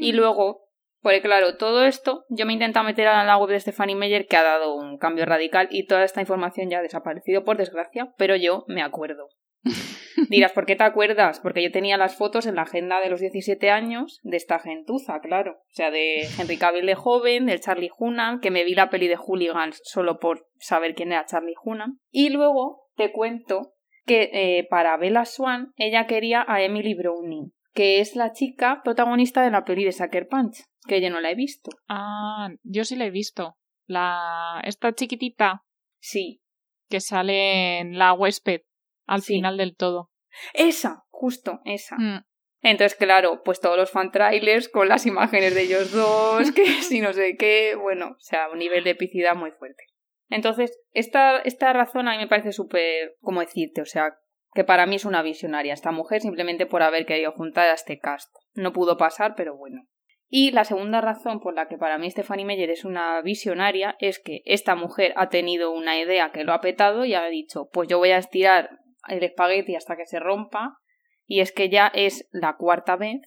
Y luego, pues claro, todo esto yo me intento meter a la web de Stephanie Meyer que ha dado un cambio radical y toda esta información ya ha desaparecido por desgracia, pero yo me acuerdo. Dirás, ¿por qué te acuerdas? Porque yo tenía las fotos en la agenda de los 17 años de esta gentuza, claro. O sea, de Henry Cavill de joven, del Charlie Hunnam, que me vi la peli de Hooligans solo por saber quién era Charlie Hunnam. Y luego te cuento que eh, para Bella Swan ella quería a Emily Browning, que es la chica protagonista de la peli de Sucker Punch, que yo no la he visto. Ah, yo sí la he visto. La. Esta chiquitita. Sí. Que sale en la huésped al Sí. final del todo. Esa, justo, esa. Mm. Entonces, claro, pues todos los fan trailers con las imágenes de ellos dos, que si no sé qué, bueno, o sea, un nivel de epicidad muy fuerte. Entonces, esta, esta razón a mí me parece súper, ¿cómo decirte? O sea, que para mí es una visionaria esta mujer simplemente por haber querido juntar a este cast. No pudo pasar, pero bueno. Y la segunda razón por la que para mí Stephanie Meyer es una visionaria es que esta mujer ha tenido una idea que lo ha petado y ha dicho, pues yo voy a estirar el espagueti hasta que se rompa y es que ya es la cuarta vez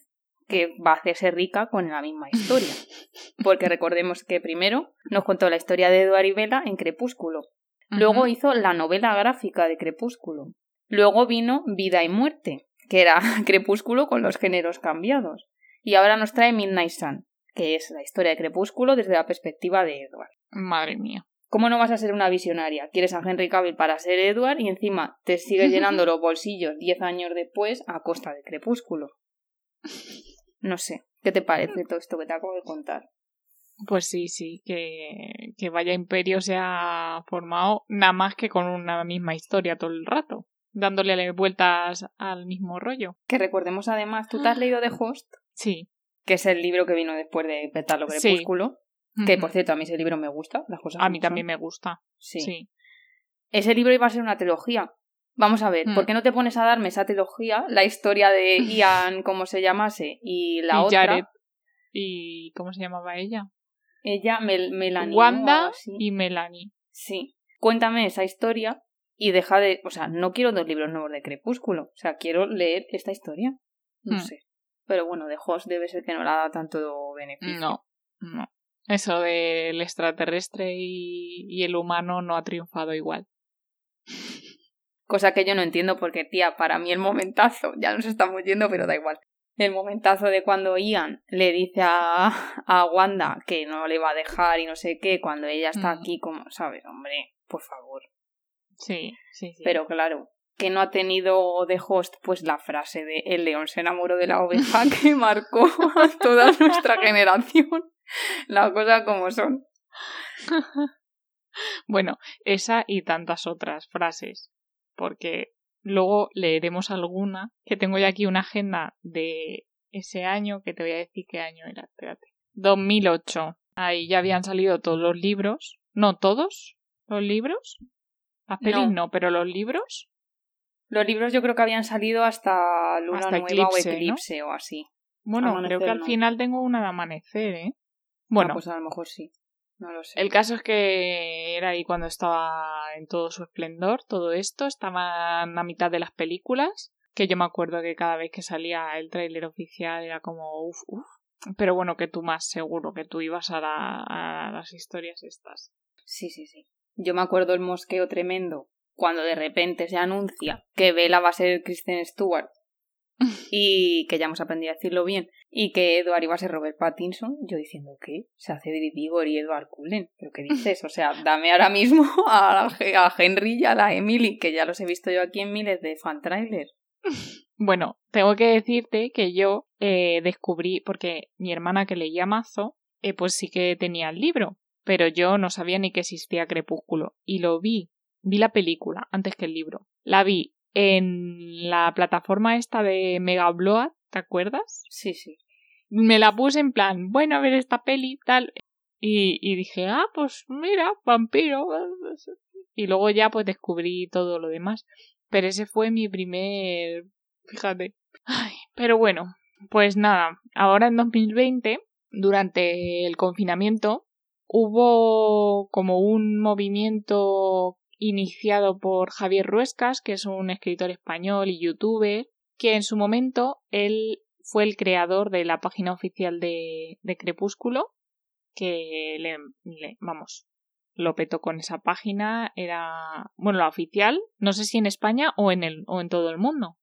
que va a hacerse rica con la misma historia. Porque recordemos que primero nos contó la historia de Eduard y Bella en Crepúsculo. Luego hizo la novela gráfica de Crepúsculo. Luego vino Vida y Muerte, que era Crepúsculo con los géneros cambiados. Y ahora nos trae Midnight Sun, que es la historia de Crepúsculo desde la perspectiva de Edward. Madre mía. ¿Cómo no vas a ser una visionaria? Quieres a Henry Cavill para ser Edward y encima te sigues llenando los bolsillos 10 años después a costa de Crepúsculo. No sé, ¿qué te parece todo esto que te acabo de contar? Pues sí, sí, que, que vaya imperio se ha formado nada más que con una misma historia todo el rato, dándole vueltas al mismo rollo. Que recordemos además, ¿tú te has leído The Host? Sí. Que es el libro que vino después de petarlo Sí. Que por cierto, a mí ese libro me gusta, las cosas A mí también me gusta. Sí. Sí. Ese libro iba a ser una trilogía. Vamos a ver, Mm. ¿por qué no te pones a darme esa trilogía, la historia de Ian, como se llamase, y la y otra, Jared. ¿Y cómo se llamaba ella? ella, Mel Melanie, Wanda y Melanie. Sí. Cuéntame esa historia y deja de. O sea, no quiero dos libros nuevos de Crepúsculo. O sea, quiero leer esta historia. No Hmm. sé. Pero bueno, de Host debe ser que no le ha dado tanto beneficio. No, no. Eso del extraterrestre y, y el humano no ha triunfado igual. Cosa que yo no entiendo porque, tía, para mí el momentazo, ya nos estamos yendo, pero da igual. El momentazo de cuando Ian le dice a, a Wanda que no le va a dejar y no sé qué, cuando ella está Mm. aquí, como, ¿sabes? Hombre, por favor. Sí, sí, sí. Pero claro, que no ha tenido de host pues la frase de el león se enamoró de la oveja que marcó a toda nuestra generación. Las cosas como son. Bueno, esa y tantas otras frases. Porque luego leeremos alguna, que tengo ya aquí una agenda de ese año, que te voy a decir qué año era, espérate. 2008. Ahí ya habían salido todos los libros. No todos los libros. Las pelis No. no, pero los libros. Los libros yo creo que habían salido hasta Luna Hasta Nueva Eclipse, o ¿no? Eclipse o así. Bueno, Amanecer creo que al no. final tengo una de amanecer, ¿eh? Ah, Bueno, pues a lo mejor sí. No lo sé. El caso es que era ahí cuando estaba en todo su esplendor, todo esto, estaban a mitad de las películas, que yo me acuerdo que cada vez que salía el tráiler oficial era como uff, uff. Pero bueno, que tú más seguro, que tú ibas a, la- a las historias estas. Sí, sí, sí. Yo me acuerdo el mosqueo tremendo cuando de repente se anuncia que Bella va a ser Kristen Stewart y que ya hemos aprendido a decirlo bien y que Edward iba a ser Robert Pattinson, yo diciendo ¿qué? Se hace David Vigor y Edward Cullen. ¿Pero qué dices? O sea, dame ahora mismo a, a Henry y a la Emily, que ya los he visto yo aquí en miles de fan trailers. Bueno, tengo que decirte que yo eh, descubrí, porque mi hermana que leía mazo, eh, pues sí que tenía el libro, pero yo no sabía ni que existía Crepúsculo. Y lo vi, vi la película antes que el libro. La vi en la plataforma esta de Mega Upload, ¿te acuerdas? Sí, sí. Me la puse en plan, bueno, a ver esta peli, tal. Y, y dije, ah, pues mira, vampiro. Y luego ya pues descubrí todo lo demás. Pero ese fue mi primer... Fíjate. Ay, pero bueno, pues nada, ahora en 2020, durante el confinamiento, hubo como un movimiento iniciado por Javier Ruescas, que es un escritor español y youtuber, que en su momento él fue el creador de la página oficial de, de Crepúsculo, que le, le- vamos, lo petó con esa página, era, bueno, la oficial, no sé si en España o en el, o en todo el mundo.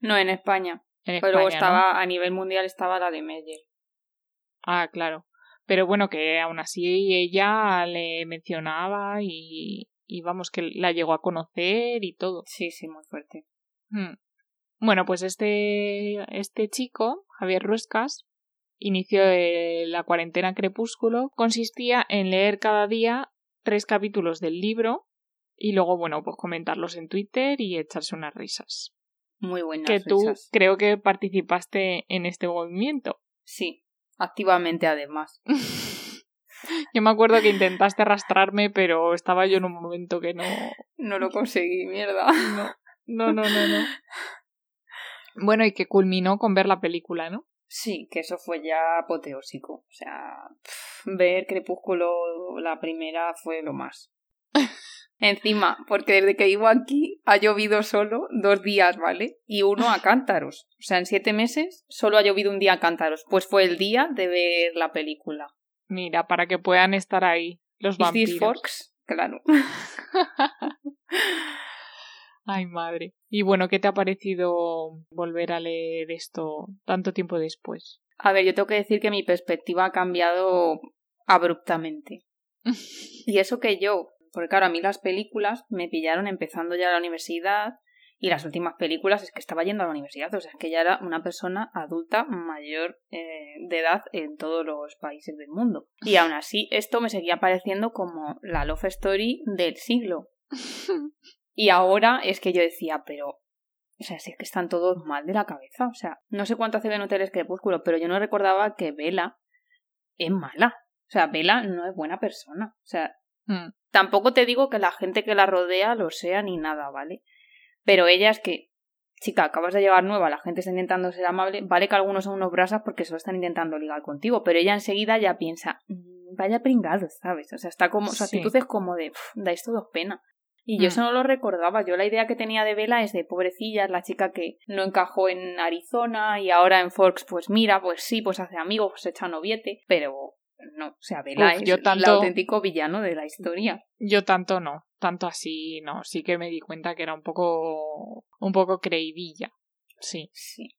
No, en España. En Pero estaba, a nivel mundial estaba la de Meyer. Ah, claro. Pero bueno, que aún así ella le mencionaba y, y vamos, que la llegó a conocer y todo. Sí, sí, muy fuerte. Hmm. Bueno, pues este, este chico, Javier Ruescas, inició eh, la cuarentena crepúsculo. Consistía en leer cada día tres capítulos del libro Y luego, bueno, pues comentarlos en Twitter y echarse unas risas. Muy buenas Que tú risas. creo que participaste en este movimiento. Sí, activamente además. Yo me acuerdo que intentaste arrastrarme, pero estaba yo en un momento que no. No lo conseguí, mierda. No, no, no, no. no. Bueno, y que culminó con ver la película, ¿no? Sí, que eso fue ya apoteósico. O sea, pff, ver Crepúsculo la primera fue lo más. Encima, porque desde que vivo aquí ha llovido solo dos días, ¿vale? Y uno a cántaros. O sea, en siete meses solo ha llovido un día a cántaros. Pues fue el día de ver la película. Mira, para que puedan estar ahí los ¿Is this vampiros. Forks? Claro. Ay, madre. Y bueno, ¿qué te ha parecido volver a leer esto tanto tiempo después? A ver, yo tengo que decir que mi perspectiva ha cambiado abruptamente. Y eso que yo, porque claro, a mí las películas me pillaron empezando ya la universidad y las últimas películas es que estaba yendo a la universidad, o sea, es que ya era una persona adulta mayor eh, de edad en todos los países del mundo. Y aún así, esto me seguía pareciendo como la love story del siglo. Y ahora es que yo decía, pero o sea, si es que están todos mal de la cabeza. O sea, no sé cuánto hace que no te Crepúsculo, pero yo no recordaba que Vela es mala. O sea, Vela no es buena persona. O sea, Mm. tampoco te digo que la gente que la rodea lo sea ni nada, ¿vale? Pero ella es que, chica, acabas de llegar nueva, la gente está intentando ser amable. Vale que algunos son unos brasas porque solo están intentando ligar contigo, pero ella enseguida ya piensa, "Mm, vaya pringado, ¿sabes? O sea, está como, su Sí. actitud es como de, "Pf, dais todos pena. Y yo Mm. eso no lo recordaba. Yo la idea que tenía de Vela es de pobrecilla, es la chica que no encajó en Arizona y ahora en Forks, pues mira, pues sí, pues hace amigos, pues echa noviete, pero no, o sea, Vela Uf, es yo el tanto- auténtico villano de la historia. Yo tanto no, tanto así no. Sí que me di cuenta que era un poco, un poco creidilla. Sí. Sí,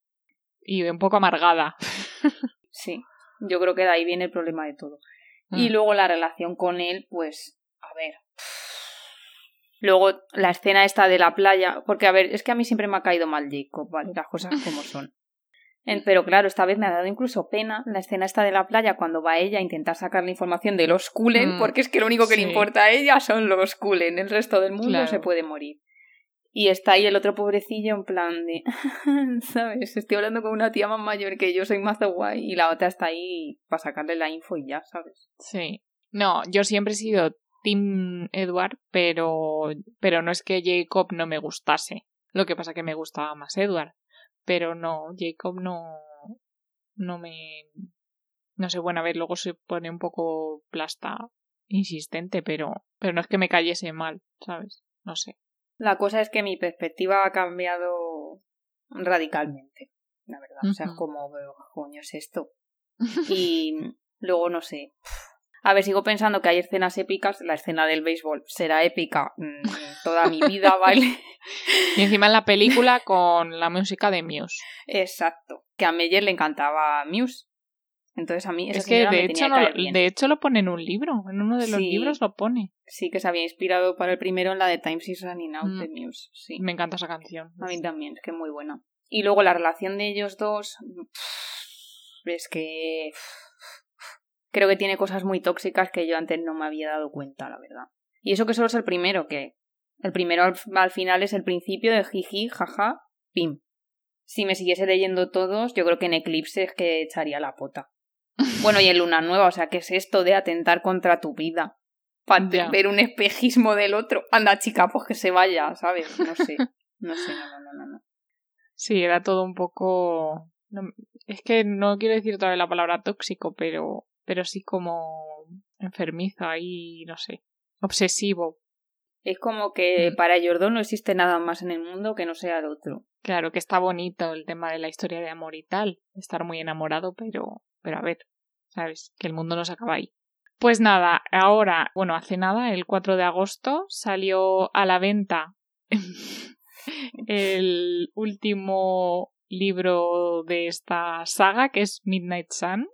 Y un poco amargada. sí. Yo creo que de ahí viene el problema de todo. Y Mm. luego la relación con él, pues, a ver. Luego la escena esta de la playa, porque a ver, es que a mí siempre me ha caído mal Jacob, ¿vale? Las cosas como son. Pero claro, esta vez me ha dado incluso pena la escena esta de la playa cuando va ella a intentar sacar la información de los Cullen, Mm, porque es que lo único que sí. le importa a ella son los Cullen, el resto del mundo Claro. se puede morir. Y está ahí el otro pobrecillo en plan de, ¿sabes? Estoy hablando con una tía más mayor que yo, soy mazo guay, y la otra está ahí para sacarle la info y ya, ¿sabes? Sí. No, yo siempre he sido Team Edward, pero, pero no es que Jacob no me gustase. Lo que pasa que me gustaba más Edward. Pero no, Jacob no, no me, no sé, bueno, a ver, luego se pone un poco plasta insistente, pero, pero no es que me cayese mal, ¿sabes? No sé. La cosa es que mi perspectiva ha cambiado radicalmente, la verdad. O sea, como, "¿Pero, coño, es esto? Y luego no sé. A ver, sigo pensando que hay escenas épicas. La escena del béisbol será épica mm, toda mi vida, ¿vale? Y encima en la película con la música de Muse. Exacto. Que a Meyer le encantaba Muse. Entonces a mí esa Es que de me hecho, tenía que bien. de hecho lo pone en un libro. En uno de los Sí. libros lo pone. Sí, que se había inspirado para el primero en la de Times is Running Out Mm. de Muse. Sí. Me encanta esa canción. A mí también, es que es muy buena. Y luego la relación de ellos dos. Es que. Creo que tiene cosas muy tóxicas que yo antes no me había dado cuenta, la verdad. Y eso que solo es el primero, que. El primero al, al final es el principio de jiji, jaja, pim. Si me siguiese leyendo todos, yo creo que en Eclipse es que echaría la pota. Bueno, y en Luna Nueva, o sea, ¿qué es esto de atentar contra tu vida? Para ver un espejismo del otro. Anda, chica, pues que se vaya, ¿sabes? No sé. No sé, no, no, no, no. Sí, era todo un poco. no- es que no quiero decir otra vez la palabra tóxico, pero, pero sí como enfermizo y no sé. Obsesivo. Es como que Mm. para dos no existe nada más en el mundo que no sea el otro. Claro que está bonito el tema de la historia de amor y tal. Estar muy enamorado, pero, pero a ver, ¿sabes? Que el mundo no se acaba ahí. Pues nada, ahora, bueno, hace nada, el 4 de agosto, salió a la venta el último libro de esta saga, que es Midnight Sun,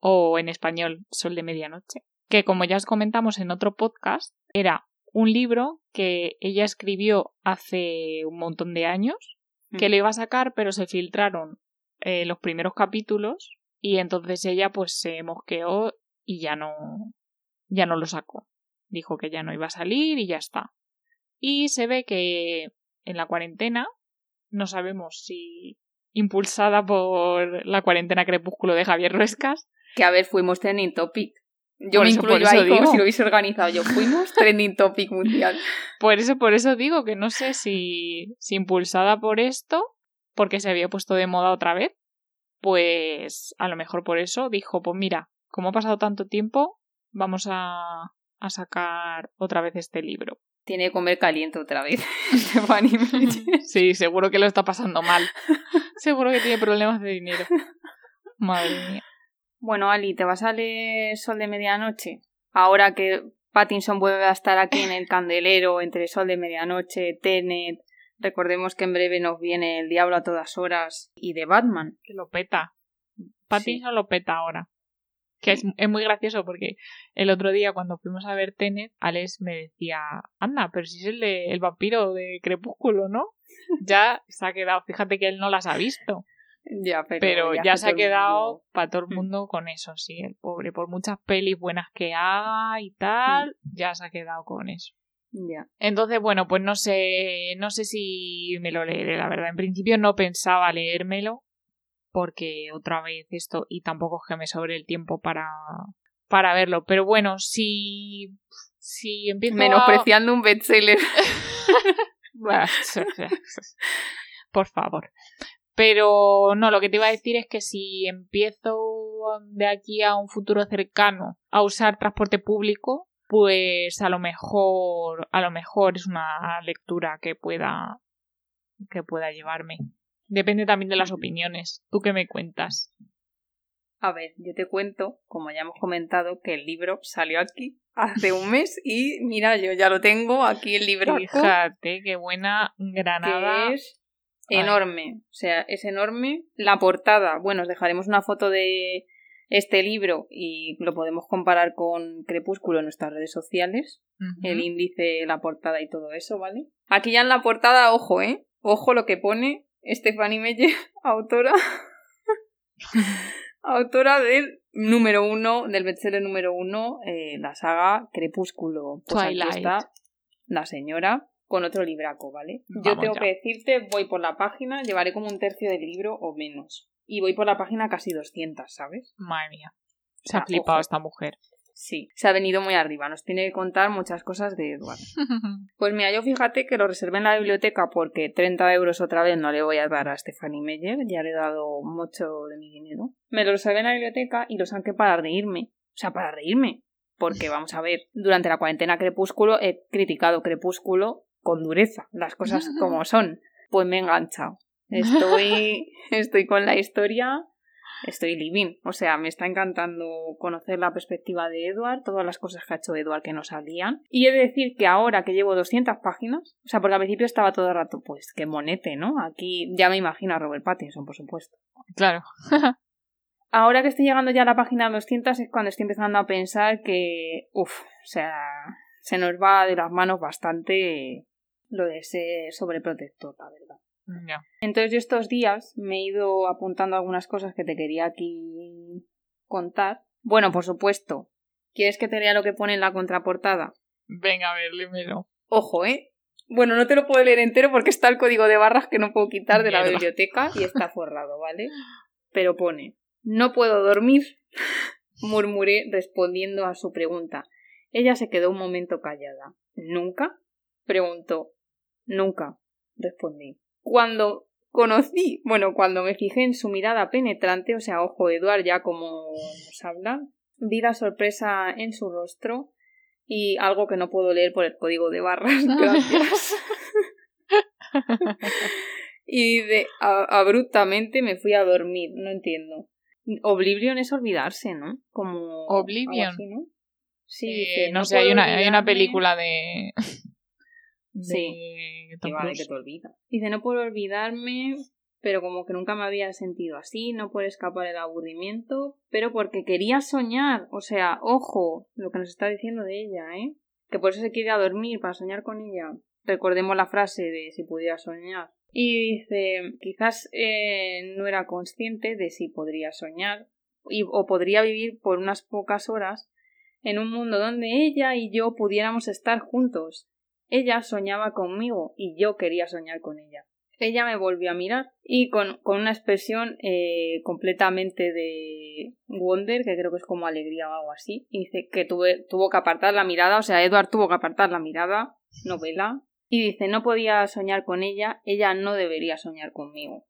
o en español, Sol de Medianoche, que como ya os comentamos en otro podcast, era un libro que ella escribió hace un montón de años, que Mm. le iba a sacar, pero se filtraron eh, los primeros capítulos y entonces ella pues se mosqueó y ya no, ya no lo sacó. Dijo que ya no iba a salir y ya está. Y se ve que en la cuarentena, no sabemos si impulsada por la cuarentena crepúsculo de Javier Ruescas. Que a ver, fuimos trending topic. Yo me incluyo ahí como si lo hubiese organizado yo. Fuimos trending topic mundial. Por eso, por eso digo que no sé si, si impulsada por esto, porque se había puesto de moda otra vez, pues a lo mejor por eso dijo, pues mira, como ha pasado tanto tiempo, vamos a, a sacar otra vez este libro. Tiene que comer caliente otra vez. sí, seguro que lo está pasando mal. Seguro que tiene problemas de dinero. Madre mía. Bueno, Ali, ¿te vas a leer Sol de Medianoche? Ahora que Pattinson vuelve a estar aquí en el candelero entre Sol de Medianoche, Tenet. Recordemos que en breve nos viene El Diablo a todas horas y de Batman. Que lo peta. Pattinson lo peta ahora. Que es, es, muy gracioso porque el otro día cuando fuimos a ver Tenet, Alex me decía, anda, pero si es el de el vampiro de Crepúsculo, ¿no? Ya se ha quedado, fíjate que él no las ha visto. Ya, pero, ya, se ha quedado para todo el mm. mundo con eso, sí, el pobre, por muchas pelis buenas que haga y tal, mm. ya se ha quedado con eso. Ya. Entonces, bueno, pues no sé, no sé si me lo leeré, la verdad. En principio no pensaba leérmelo, porque otra vez esto, y tampoco es que me sobre el tiempo para, para verlo. Pero bueno, si, si empiezo Menospreciando un bestseller. Por favor. Pero no, lo que te iba a decir es que si empiezo de aquí a un futuro cercano a usar transporte público, pues a lo mejor, a lo mejor es una lectura que pueda, que pueda llevarme. Depende también de las opiniones. ¿Tú qué me cuentas? A ver, yo te cuento, como ya hemos comentado, que el libro salió aquí hace un mes y mira, yo ya lo tengo aquí el libro. Fíjate, qué buena granada. es enorme, o sea, es enorme. La portada, bueno, os dejaremos una foto de este libro y lo podemos comparar con Crepúsculo en nuestras redes sociales. El índice, la portada y todo eso, ¿vale? Aquí ya en la portada, ojo, ¿eh? Ojo lo que pone Stephanie Meyer, autora, autora del número uno, del bestseller número uno, eh, la saga Crepúsculo. Pues Twilight. está la señora con otro libraco, ¿vale? Yo tengo que decirte, voy por la página, llevaré como un tercio del libro o menos. Y voy por la página casi 200, ¿sabes? Madre mía. Se ha flipado esta mujer. Sí, se ha venido muy arriba. Nos tiene que contar muchas cosas de Edward. pues mira, yo fíjate que lo reservé en la biblioteca porque 30 euros otra vez no le voy a dar a Stephanie Meyer. Ya le he dado mucho de mi dinero. Me lo reservé en la biblioteca y lo saqué para reírme. O sea, para reírme. Porque vamos a ver, durante la cuarentena Crepúsculo he criticado Crepúsculo con dureza, las cosas como son. Pues me he enganchado. Estoy, estoy con la historia estoy living. O sea, me está encantando conocer la perspectiva de Edward, todas las cosas que ha hecho Edward que no salían. Y he de decir que ahora que llevo 200 páginas, o sea, porque al principio estaba todo el rato, pues qué monete, ¿no? Aquí ya me imagino a Robert Pattinson, por supuesto. Claro. ahora que estoy llegando ya a la página 200 es cuando estoy empezando a pensar que, uff, o sea, se nos va de las manos bastante lo de ese sobreprotector, la verdad. Entonces yo estos días me he ido apuntando algunas cosas que te quería aquí contar. Bueno, por supuesto. ¿Quieres que te lea lo que pone en la contraportada? Venga, a ver, lémelo. Ojo, ¿eh? Bueno, no te lo puedo leer entero porque está el código de barras que no puedo quitar de la biblioteca y está forrado, ¿vale? Pero pone, no puedo dormir, murmuré respondiendo a su pregunta. Ella se quedó un momento callada. ¿Nunca? preguntó. Nunca, respondí. Cuando conocí, bueno, cuando me fijé en su mirada penetrante, o sea, ojo, Eduard ya como nos habla, vi la sorpresa en su rostro y algo que no puedo leer por el código de barras, gracias. y de abruptamente me fui a dormir, no entiendo. Oblivion es olvidarse, ¿no? Como Oblivion. ¿no? Sí, eh, no, sé, hay una, hay una película de sí, que te olvida. Dice, no puedo olvidarme, pero como que nunca me había sentido así, no puedo escapar del aburrimiento, pero porque quería soñar. O sea, ojo, lo que nos está diciendo de ella, ¿eh? Que por eso se quiere a dormir, para soñar con ella. Recordemos la frase de si pudiera soñar. Y dice, quizás eh, no era consciente de si podría soñar y, o podría vivir por unas pocas horas en un mundo donde ella y yo pudiéramos estar juntos ella soñaba conmigo y yo quería soñar con ella. Ella me volvió a mirar y con, con una expresión eh, completamente de wonder, que creo que es como alegría o algo así, y dice que tuve, tuvo que apartar la mirada, o sea, Edward tuvo que apartar la mirada, novela, y dice, no podía soñar con ella, ella no debería soñar conmigo.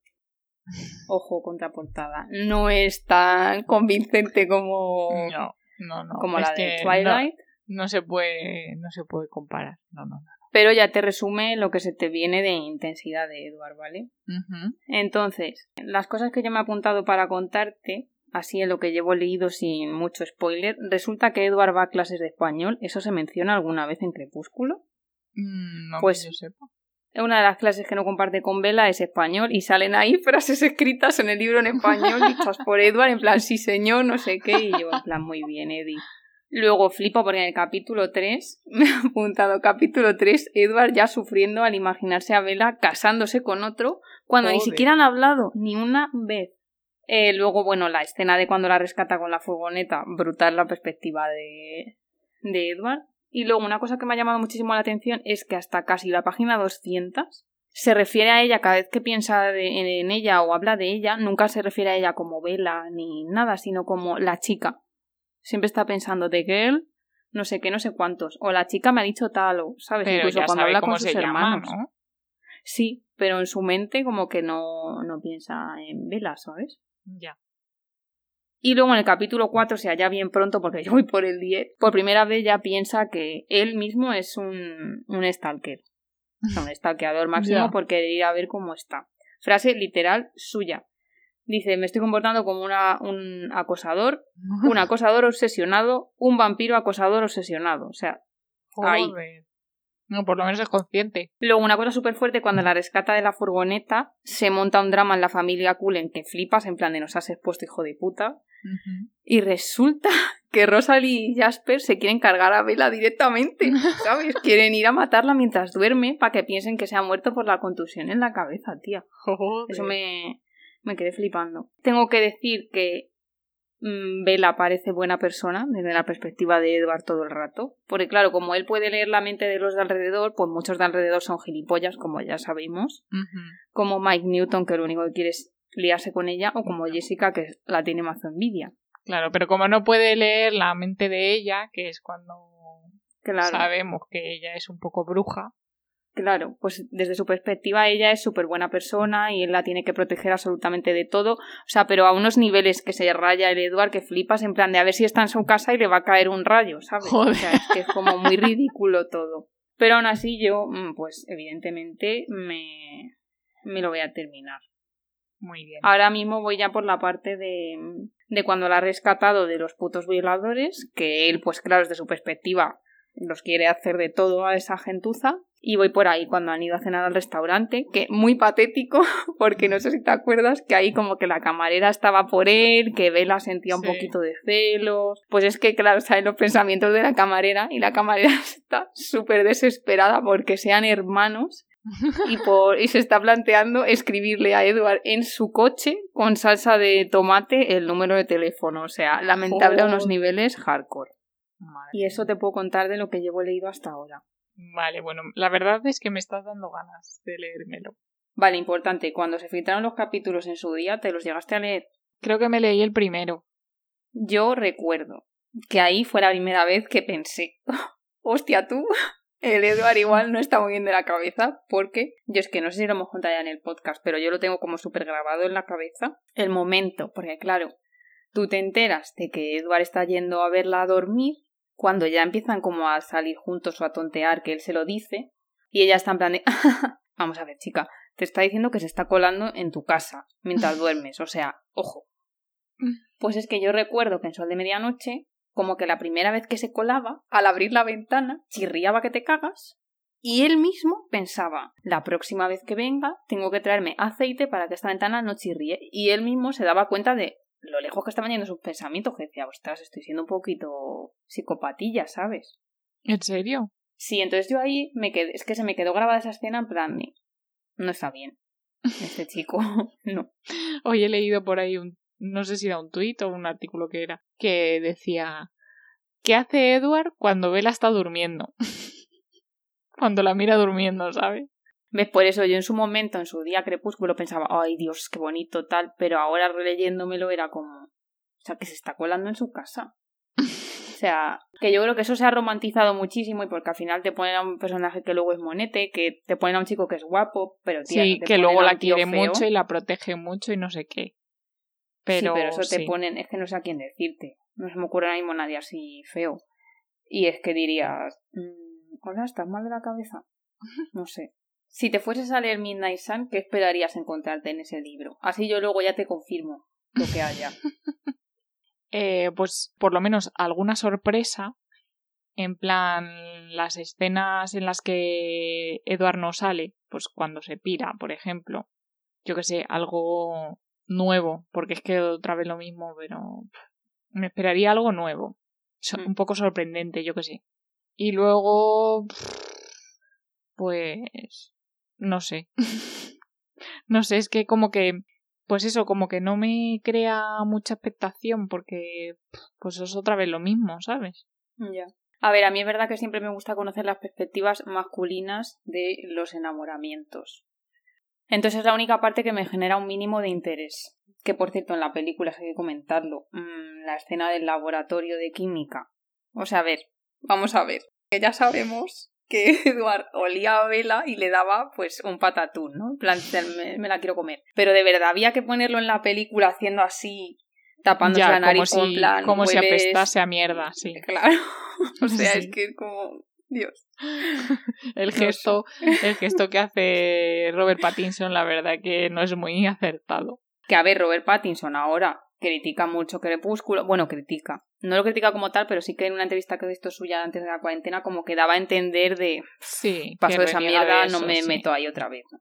Ojo, contraportada. No es tan convincente como, No, no, no. como es la de Twilight. No, no se puede, no se puede comparar. No, no, no. Pero ya te resume lo que se te viene de intensidad de Edward, ¿vale? Entonces, las cosas que yo me he apuntado para contarte, así en lo que llevo leído sin mucho spoiler, resulta que Edward va a clases de español. ¿Eso se menciona alguna vez en Crepúsculo? Mm, no Pues- que yo sepa. Una de las clases que no comparte con Bella es español y salen ahí frases escritas en el libro en español dichas por Edward en plan sí señor, no sé qué, y yo en plan muy bien, Eddie. Luego flipo porque en el capítulo 3, me he apuntado capítulo 3, Edward ya sufriendo al imaginarse a Bella casándose con otro cuando ni siquiera han hablado ni una vez. Eh, luego, bueno, la escena de cuando la rescata con la furgoneta, brutal la perspectiva de, de Edward. Y luego una cosa que me ha llamado muchísimo la atención es que hasta casi la página 200 se refiere a ella cada vez que piensa de- en, en ella o habla de ella, nunca se refiere a ella como Vela ni nada, sino como la chica. Siempre está pensando de girl, no sé qué, no sé cuántos. O la chica me ha dicho tal, o, ¿sabes? Pero Incluso ya cuando sabe habla cómo con sus se llama, hermanos. ¿no? Sí, pero en su mente como que no, no piensa en Vela, ¿sabes? Ya. Y luego en el capítulo 4, o sea, ya bien pronto, porque yo voy por el 10, por primera vez ya piensa que él mismo es un, un stalker. Un stalkeador máximo Ya. por querer ir a ver cómo está. Frase literal suya. Dice, me estoy comportando como una, un acosador, un acosador obsesionado, un vampiro acosador obsesionado. O sea, ahí. No, por lo menos es consciente. Luego, una cosa súper fuerte, cuando la rescata de la furgoneta, se monta un drama en la familia Cullen que flipas, en plan de nos has expuesto, hijo de puta. Y resulta que Rosalie y Jasper se quieren cargar a Bella directamente, ¿sabes? Quieren ir a matarla mientras duerme para que piensen que se ha muerto por la contusión en la cabeza, tía. Joder. Eso me, me quedé flipando. Tengo que decir que mm, Bella parece buena persona desde la perspectiva de Edward todo el rato. Porque claro, como él puede leer la mente de los de alrededor, pues muchos de alrededor son gilipollas, como ya sabemos. Como Mike Newton, que lo único que quiere es liarse con ella, o como Jessica, que la tiene mazo envidia. Claro, pero como no puede leer la mente de ella, que es cuando Claro. sabemos que ella es un poco bruja, Claro, pues desde su perspectiva ella es súper buena persona y él la tiene que proteger absolutamente de todo. O sea, pero a unos niveles que se raya el Edward que flipas en plan de a ver si está en su casa y le va a caer un rayo, ¿sabes? Joder. O sea, es que es como muy ridículo todo. Pero aún así yo, mm, pues evidentemente me, me lo voy a terminar. muy bien. Ahora mismo voy ya por la parte de, de cuando la ha rescatado de los putos violadores, que él, pues claro, desde su perspectiva, los quiere hacer de todo a esa gentuza. Y voy por ahí cuando han ido a cenar al restaurante, que muy patético, porque no sé si te acuerdas que ahí como que la camarera estaba por él, que Bella sentía un Sí. poquito de celos. Pues es que, claro, saben los pensamientos de la camarera y la camarera está súper desesperada porque sean hermanos y, por, y se está planteando escribirle a Edward en su coche con salsa de tomate el número de teléfono. O sea, lamentable a unos Joder. niveles hardcore. Madre. Y eso te puedo contar de lo que llevo leído hasta ahora. Vale, bueno, la verdad es que me estás dando ganas de leérmelo. Vale, importante, cuando se filtraron los capítulos en su día, ¿te los llegaste a leer? Creo que me leí el primero. Yo recuerdo que ahí fue la primera vez que pensé, hostia tú, el Edward igual no está muy bien de la cabeza, porque yo es que no sé si lo hemos contado ya en el podcast, pero yo lo tengo como súper grabado en la cabeza. El momento, porque claro, tú te enteras de que Edward está yendo a verla a dormir, cuando ya empiezan como a salir juntos o a tontear, que él se lo dice, y ella está en plan de, vamos a ver chica, te está diciendo que se está colando en tu casa mientras duermes, o sea, ojo. Pues es que yo recuerdo que en Sol de Medianoche, como que la primera vez que se colaba, al abrir la ventana, chirriaba que te cagas, y él mismo pensaba, la próxima vez que venga, tengo que traerme aceite para que esta ventana no chirríe, y él mismo se daba cuenta de lo lejos que estaban yendo sus pensamientos, que decía, ostras, estoy siendo un poquito psicopatilla, ¿sabes? ¿En serio? Sí, entonces yo ahí me quedé, es que se me quedó grabada esa escena en plan no está bien, este chico, no. Hoy he leído por ahí un, no sé si era un tuit o un artículo que era, que decía, ¿qué hace Edward cuando Bella está durmiendo? Cuando la mira durmiendo, ¿sabes? ¿Ves? Por eso yo en su momento, en su día crepúsculo, pensaba, ay Dios, qué bonito tal, pero ahora releyéndomelo era como, o sea, que se está colando en su casa. O sea, que yo creo que eso se ha romantizado muchísimo y porque al final te ponen a un personaje que luego es monete, que te ponen a un chico que es guapo, pero tía, Sí, que ponen luego la quiere feo. mucho y la protege mucho y no sé qué. Sí, Pero, pero eso te ponen, es que no sé a quién decirte. No se me ocurre ahora mismo nadie así feo. Y es que dirías, mm, hola, ¿estás mal de la cabeza? No sé. Si te fueses a leer Midnight Sun, ¿qué esperarías encontrarte en ese libro? Así yo luego ya te confirmo lo que haya. Eh, pues por lo menos alguna sorpresa. En plan, las escenas en las que Edward no sale, pues cuando se pira, por ejemplo. Yo que sé, algo nuevo, porque es que otra vez lo mismo, pero me esperaría algo nuevo. Mm. Un poco sorprendente, yo que sé. Y luego, pues, no sé. no sé, es que como que, pues eso, como que no me crea mucha expectación, porque, pues es otra vez lo mismo, ¿sabes? Ya. A ver, a mí es verdad que siempre me gusta conocer las perspectivas masculinas de los enamoramientos. Entonces es la única parte que me genera un mínimo de interés. Que por cierto, en la película hay que comentarlo. mm, la escena del laboratorio de química. O sea, a ver, vamos a ver. Que ya sabemos que Edward olía a vela y le daba pues un patatún, ¿no? En plan, me, me la quiero comer. Pero de verdad había que ponerlo en la película haciendo así, tapándose Ya, la nariz, si, como plan, como si apestase a mierda, sí. Claro. O sea, Sí. es que es como. Dios. El gesto, el gesto que hace Robert Pattinson, la verdad que no es muy acertado. Que a ver, Robert Pattinson ahora critica mucho Crepúsculo. Bueno, critica. No lo critica como tal, pero sí que en una entrevista que he visto suya antes de la cuarentena, como que daba a entender de Sí. paso de esa mierda, de no me sí. meto ahí otra vez. ¿no?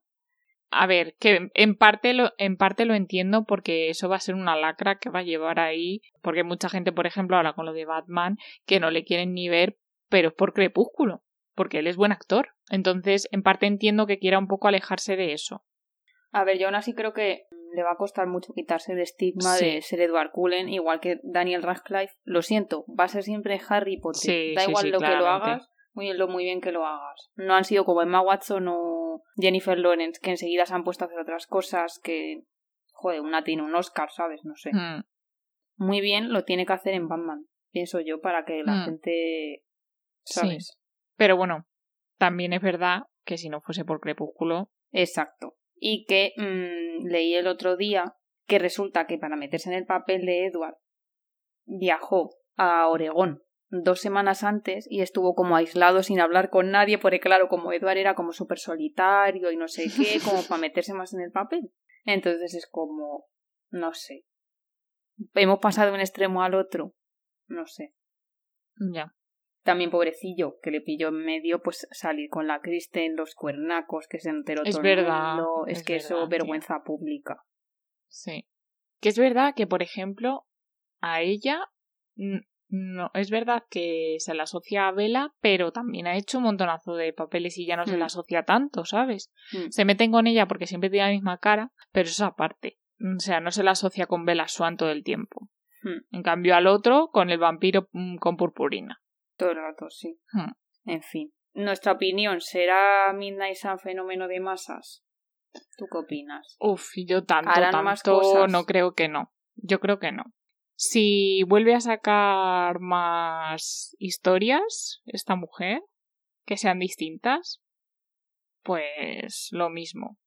A ver, que en parte lo, en parte lo entiendo porque eso va a ser una lacra que va a llevar ahí, porque mucha gente, por ejemplo, ahora con lo de Batman, que no le quieren ni ver, pero es por crepúsculo, porque él es buen actor. Entonces, en parte entiendo que quiera un poco alejarse de eso. A ver, yo aún así creo que le va a costar mucho quitarse el estigma Sí. de ser Edward Cullen, igual que Daniel Radcliffe. Lo siento, va a ser siempre Harry Potter. Sí, da sí, igual sí, lo que lo hagas, muy bien, lo muy bien que lo hagas. No han sido como Emma Watson o Jennifer Lawrence, que enseguida se han puesto a hacer otras cosas que... Joder, una tiene un Oscar, ¿sabes? No sé. Mm, Muy bien lo tiene que hacer en Batman, pienso yo, para que la Mm. gente... ¿Sabes? Pero bueno, también es verdad que si no fuese por crepúsculo, Exacto. Y que mm, leí el otro día que resulta que para meterse en el papel de Edward viajó a Oregón dos semanas antes y estuvo como aislado sin hablar con nadie, porque claro, como Edward era como súper solitario y no sé qué, como para meterse más en el papel. Entonces es como, no sé. Hemos pasado de un extremo al otro. No sé. ya. También pobrecillo, que le pilló en medio, pues salir con la Kristen, los cuernacos, que se enteró Es todo el verdad, mundo. Es, es que eso, tía. vergüenza pública. Sí. Que es verdad que, por ejemplo, a ella no es verdad que se la asocia a Vela, pero también ha hecho un montonazo de papeles y ya no se Hmm. la asocia tanto, ¿sabes? Hmm. Se meten con ella porque siempre tiene la misma cara, pero eso aparte. O sea, no se la asocia con Bella Swan todo el tiempo. Hmm. En cambio al otro con el vampiro mm, con purpurina. Todo el rato, sí. Hmm. En fin. Nuestra opinión, ¿será Midnight Sun fenómeno de masas? ¿Tú qué opinas? Uf, yo tanto, ¿Harán más tanto cosas? no creo que no. Yo creo que no. Si vuelve a sacar más historias, esta mujer, que sean distintas, pues lo mismo.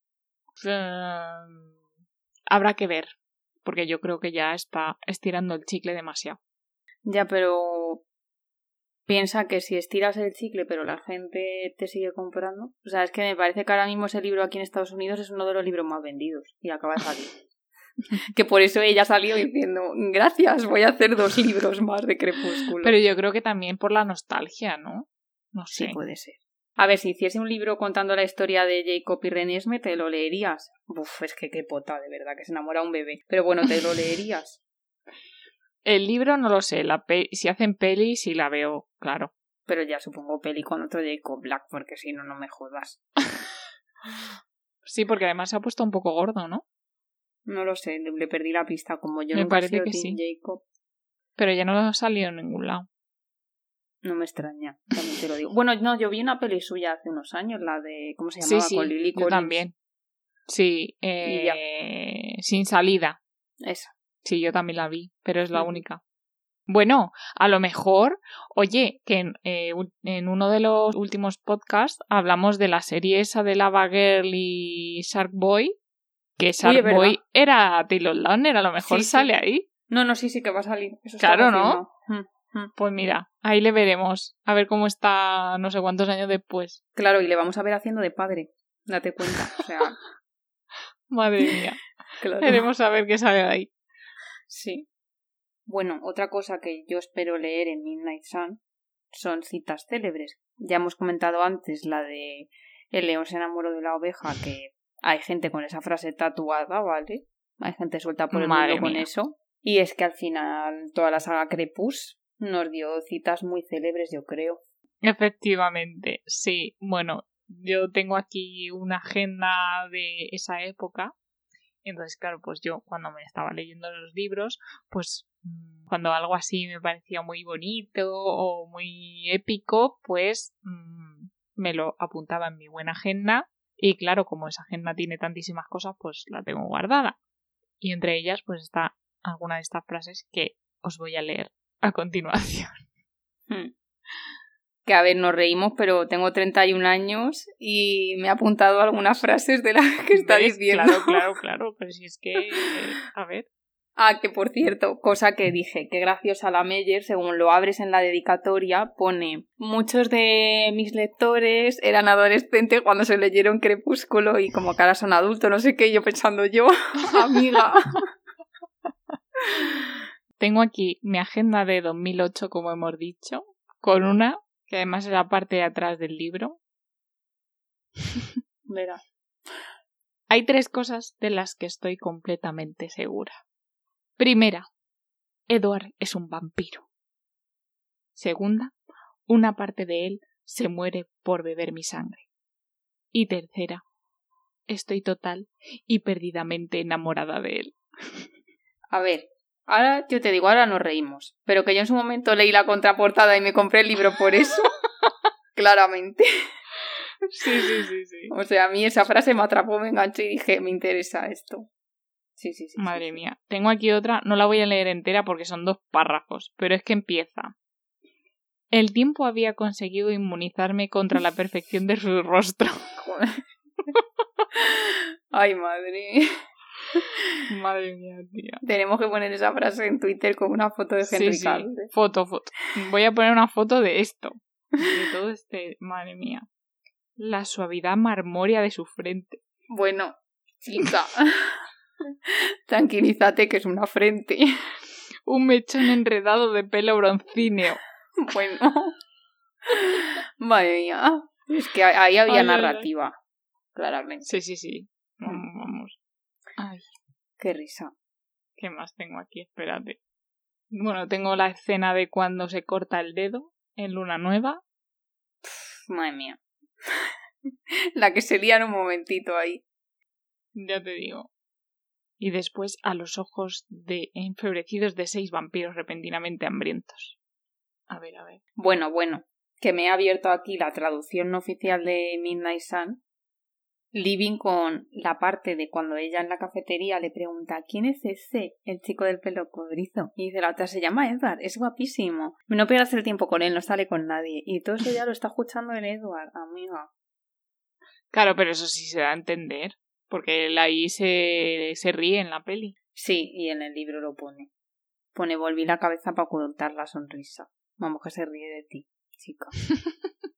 Eh, habrá que ver, porque yo creo que ya está estirando el chicle demasiado. Ya, pero piensa que si estiras el chicle pero la gente te sigue comprando. O sea, es que me parece que ahora mismo ese libro aquí en Estados Unidos es uno de los libros más vendidos y acaba de salir. que por eso ella salió diciendo, gracias, voy a hacer dos libros más de Crepúsculo. Pero yo creo que también por la nostalgia, ¿no? No sé. Sí, puede ser. A ver, si hiciese un libro contando la historia de Jacob y Renesme, ¿te lo leerías? Uf, es que qué pota, de verdad, que se enamora un bebé. Pero bueno, ¿te lo leerías? El libro no lo sé, la pe- si hacen peli sí la veo, claro. Pero ya supongo peli con otro Jacob Black, porque si no, no me jodas. Sí, porque además se ha puesto un poco gordo, ¿no? No lo sé, le, perdí la pista, como yo Me nunca he parece sido que Team sí. Jacob. Pero ya no ha salido en ningún lado. No me extraña, también te lo digo. Bueno, no, yo vi una peli suya hace unos años, la de. ¿Cómo se llamaba? Sí, Con Lily yo también. Sí, Y ya. eh, sin salida. Esa. Sí, yo también la vi, pero es la única. Bueno, a lo mejor, oye, que en, eh, en uno de los últimos podcasts hablamos de la serie esa de Lava Girl y Shark Boy, que Shark. Boy era Taylor Lautner, a lo mejor Sí, sí. sale ahí. No, no, sí, sí que va a salir. Eso Claro, ¿no? confirmado. Mm. Pues mira, ahí le veremos, a ver cómo está no sé cuántos años después. Claro, y le vamos a ver haciendo de padre. Date cuenta. O sea, Madre mía, claro. queremos saber qué sale de ahí. Sí. Bueno, otra cosa que yo espero leer en Midnight Sun son citas célebres. Ya hemos comentado antes la de El león se enamoró de la oveja, que hay gente con esa frase tatuada, ¿vale? Hay gente suelta por el Madre mundo con mía. eso. Y es que al final toda la saga Crepus nos dio citas muy célebres, yo creo. Efectivamente, sí. Bueno, yo tengo aquí una agenda de esa época. Entonces, claro, pues yo cuando me estaba leyendo los libros, pues mm, cuando algo así me parecía muy bonito o muy épico, pues mm, me lo apuntaba en mi buena agenda. Y claro, como esa agenda tiene tantísimas cosas, pues la tengo guardada. Y entre ellas, pues está alguna de estas frases que os voy a leer a continuación. Que a ver, nos reímos, pero tengo 31 años y me he apuntado algunas frases de las que está ¿Ves? diciendo. Claro, claro, claro, pero si es que, a ver, Ah, que por cierto, cosa que dije, que graciosa la Meyer, según lo abres en la dedicatoria, pone muchos de mis lectores eran adolescentes cuando se leyeron Crepúsculo y como que ahora son adultos, no sé qué, yo pensando yo, amiga. tengo aquí mi agenda de 2008, como hemos dicho, con una que además es la parte de atrás del libro. Verá. Hay tres cosas de las que estoy completamente segura. Primera, Edward es un vampiro. Segunda, una parte de él se muere por beber mi sangre. Y tercera, estoy total y perdidamente enamorada de él. A ver, ahora yo te digo, ahora nos reímos, pero que yo en su momento leí la contraportada y me compré el libro por eso, claramente. Sí, sí, sí, sí. O sea, a mí esa frase me atrapó, me enganché y dije, me interesa esto. Sí, sí, sí. Madre sí, sí. mía. Tengo aquí otra, no la voy a leer entera porque son dos párrafos, pero es que empieza. El tiempo había conseguido inmunizarme contra la perfección de su rostro. Ay, madre. Madre mía, tía. Tenemos que poner esa frase en Twitter con una foto de Henry sí. Foto, foto. Voy a poner una foto de esto. De todo este. Madre mía. La suavidad marmórea de su frente. Bueno, chica. Tranquilízate que es una frente. Un mechón enredado de pelo broncíneo. Bueno. Madre mía. Es que ahí había Ay, ay, ay. narrativa. Claramente. Sí, sí, sí. Vamos, vamos. Qué risa. ¿qué más tengo aquí? Espérate. Bueno, tengo la escena de cuando se corta el dedo en Luna Nueva. Madre mía. La que se lía en un momentito ahí. Ya te digo. Y después a los ojos de enfebrecidos de seis vampiros repentinamente hambrientos. A ver, a ver. Bueno, bueno, que me he abierto aquí la traducción no oficial de Midnight Sun. Living con la parte de cuando ella en la cafetería le pregunta ¿Quién es ese? El chico del pelo cobrizo. Y dice la otra, se llama Edward, es guapísimo. No pierdas el tiempo con él, no sale con nadie. Y todo eso ya lo está escuchando el Edward, amiga. Claro, pero eso sí se da a entender. Porque él ahí se, se ríe en la peli. Sí, y en el libro lo pone. Pone volví la cabeza para ocultar la sonrisa. Vamos que se ríe de ti, chica.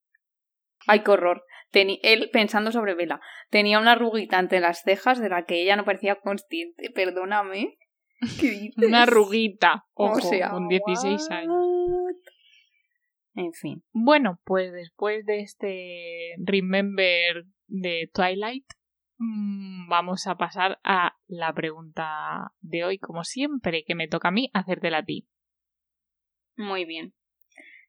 Ay, qué horror. Teni- él pensando sobre Vela. Tenía una arruguita ante las cejas de la que ella no parecía consciente. Perdóname. ¿Qué dices? Una arruguita. O sea, con 16 años. En fin. Bueno, pues después de este Remember de Twilight, mm, vamos a pasar a la pregunta de hoy, como siempre, que me toca a mí hacértela a ti. Muy bien.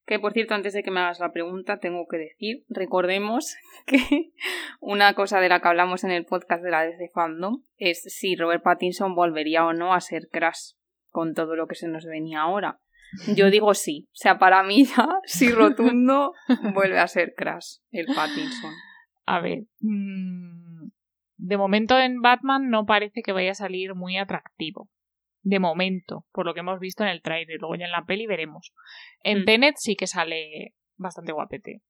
Que por cierto, antes de que me hagas la pregunta, tengo que decir, recordemos que una cosa de la que hablamos en el podcast de la DC Fandom es si Robert Pattinson volvería o no a ser Crash con todo lo que se nos venía ahora. Yo digo sí. O sea, para mí ya, sí rotundo, vuelve a ser Crash, el Pattinson. A ver. mm, de momento en Batman no parece que vaya a salir muy atractivo. De momento, por lo que hemos visto en el trailer. Luego ya en la peli veremos. En Mm. Tenet sí que sale bastante guapete.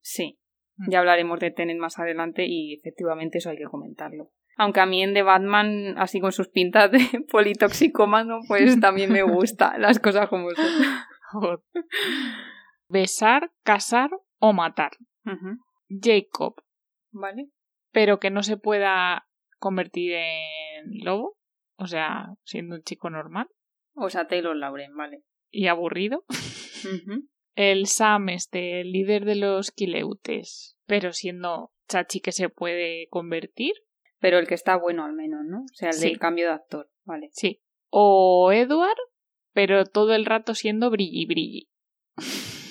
Sí. Mm. Ya hablaremos de Tenet más adelante y efectivamente eso hay que comentarlo. Aunque a mí en The Batman, así con sus pintas de politoxicómano, pues también me gusta las cosas como son. Besar, casar o matar. Jacob, ¿Vale? pero que no se pueda convertir en lobo. O sea, siendo un chico normal O sea, Taylor Lauren, vale. y aburrido. El Sam, este, el líder de los Quileutes, pero siendo chachi que se puede convertir. Pero el que está bueno al menos, ¿no? O sea, el Sí. del cambio de actor, vale. Sí. O Edward, pero todo el rato siendo brilli brilli.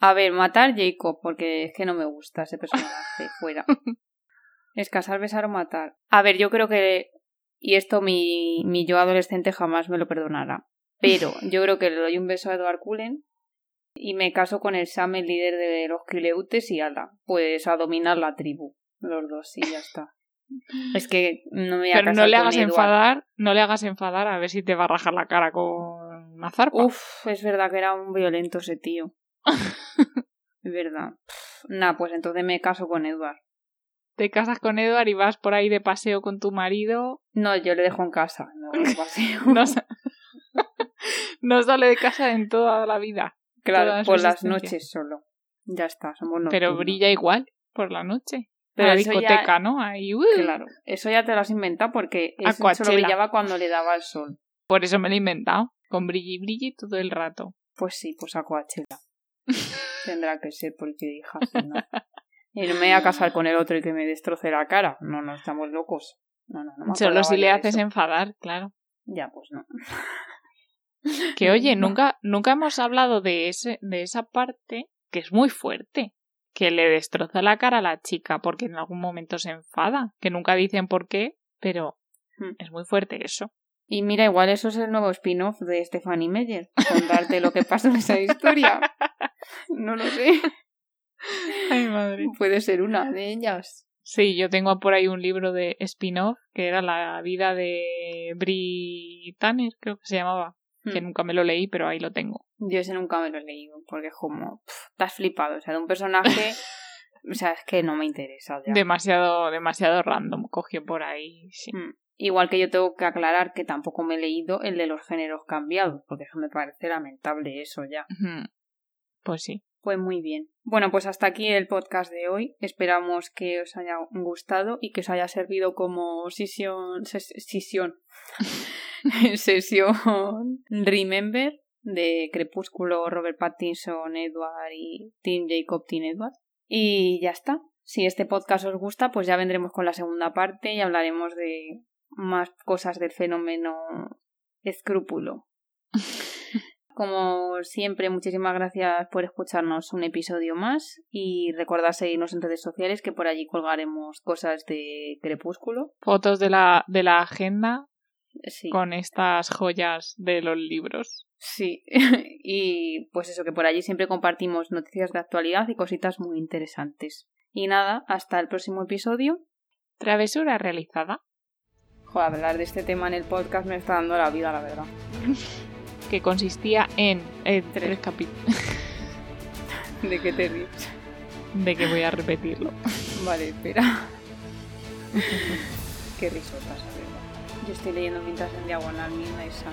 A ver, matar Jacob, porque es que no me gusta ese personaje fuera. Es casar, besar o matar. A ver, yo creo que. Y esto mi, mi yo adolescente jamás me lo perdonará. Pero yo creo que le doy un beso a Edward Cullen y me caso con el Sam, el líder de los Quileutes, y ala, pues a dominar la tribu. Los dos, y ya está. Es que no me voy a Pero casar no le hagas Edward. enfadar, no le hagas enfadar a ver si te va a rajar la cara con una zarpa. Uf, es verdad que era un violento ese tío. es verdad. Nah, pues entonces me caso con Edward. Te casas con Edward y vas por ahí de paseo con tu marido. No, yo le dejo en casa. No, paseo. No, sa- no sale de casa en toda la vida. claro, por las noches solo. Ya está, somos Pero brilla igual por la noche. Pero la ya- discoteca, ¿no? Ahí, uh, Claro, eso ya te lo has inventado porque eso solo brillaba cuando le daba el sol. Por eso me lo he inventado. Con brilli brilli todo el rato. Pues sí, pues a Coachella. Tendrá que ser porque hija, si no. Y no me voy a casar con el otro y que me destroce la cara. No, no, estamos locos. No, no, no me Solo si le haces eso. enfadar, claro. Ya, pues no. Que oye, nunca, nunca hemos hablado de ese, de esa parte que es muy fuerte. Que le destroza la cara a la chica porque en algún momento se enfada. Que nunca dicen por qué, pero Hmm. es muy fuerte eso. Y mira, igual eso es el nuevo spin-off de Stephanie Meyer. Contarte lo que pasó en esa historia. No lo sé. Ay, madre. Puede ser una de ellas. Sí, yo tengo por ahí un libro de spin-off que era la vida de Brie Tanner, creo que se llamaba. Que Hmm. nunca me lo leí, pero ahí lo tengo. Yo ese nunca me lo he leído, porque es como, pff, te has flipado, o sea, de un personaje, o sea, es que no me interesa ya. Demasiado, demasiado random. Cogió por ahí, sí. Mm. Igual que yo tengo que aclarar que tampoco me he leído el de los géneros cambiados, porque es que me parece lamentable eso ya. Pues sí. Pues muy bien. Bueno, pues hasta aquí el podcast de hoy. Esperamos que os haya gustado y que os haya servido como sesión, ses- sesión, sesión Remember de Crepúsculo, Robert Pattinson, Edward y Tim Jacob, Tim Edward. Y ya está. Si este podcast os gusta, pues ya vendremos con la segunda parte y hablaremos de más cosas del fenómeno escrúpulo. Como siempre, muchísimas gracias por escucharnos un episodio más y recordad seguirnos en redes sociales que por allí colgaremos cosas de Crepúsculo. Fotos de la, de la agenda Sí, con estas joyas de los libros. sí. y pues eso, que por allí siempre compartimos noticias de actualidad y cositas muy interesantes. Y nada, hasta el próximo episodio. Travesura realizada, Joder, hablar de este tema en el podcast me está dando la vida, la verdad. que consistía en, Tres. tres capítulos. ¿De qué te ríes? De que voy a repetirlo. Vale, espera. qué risotas. Yo estoy leyendo mientras en diagonal Midnight Sun.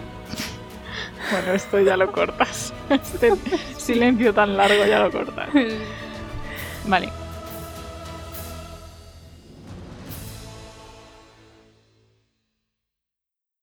Bueno, esto ya lo cortas. Este silencio tan largo ya lo cortas. Vale,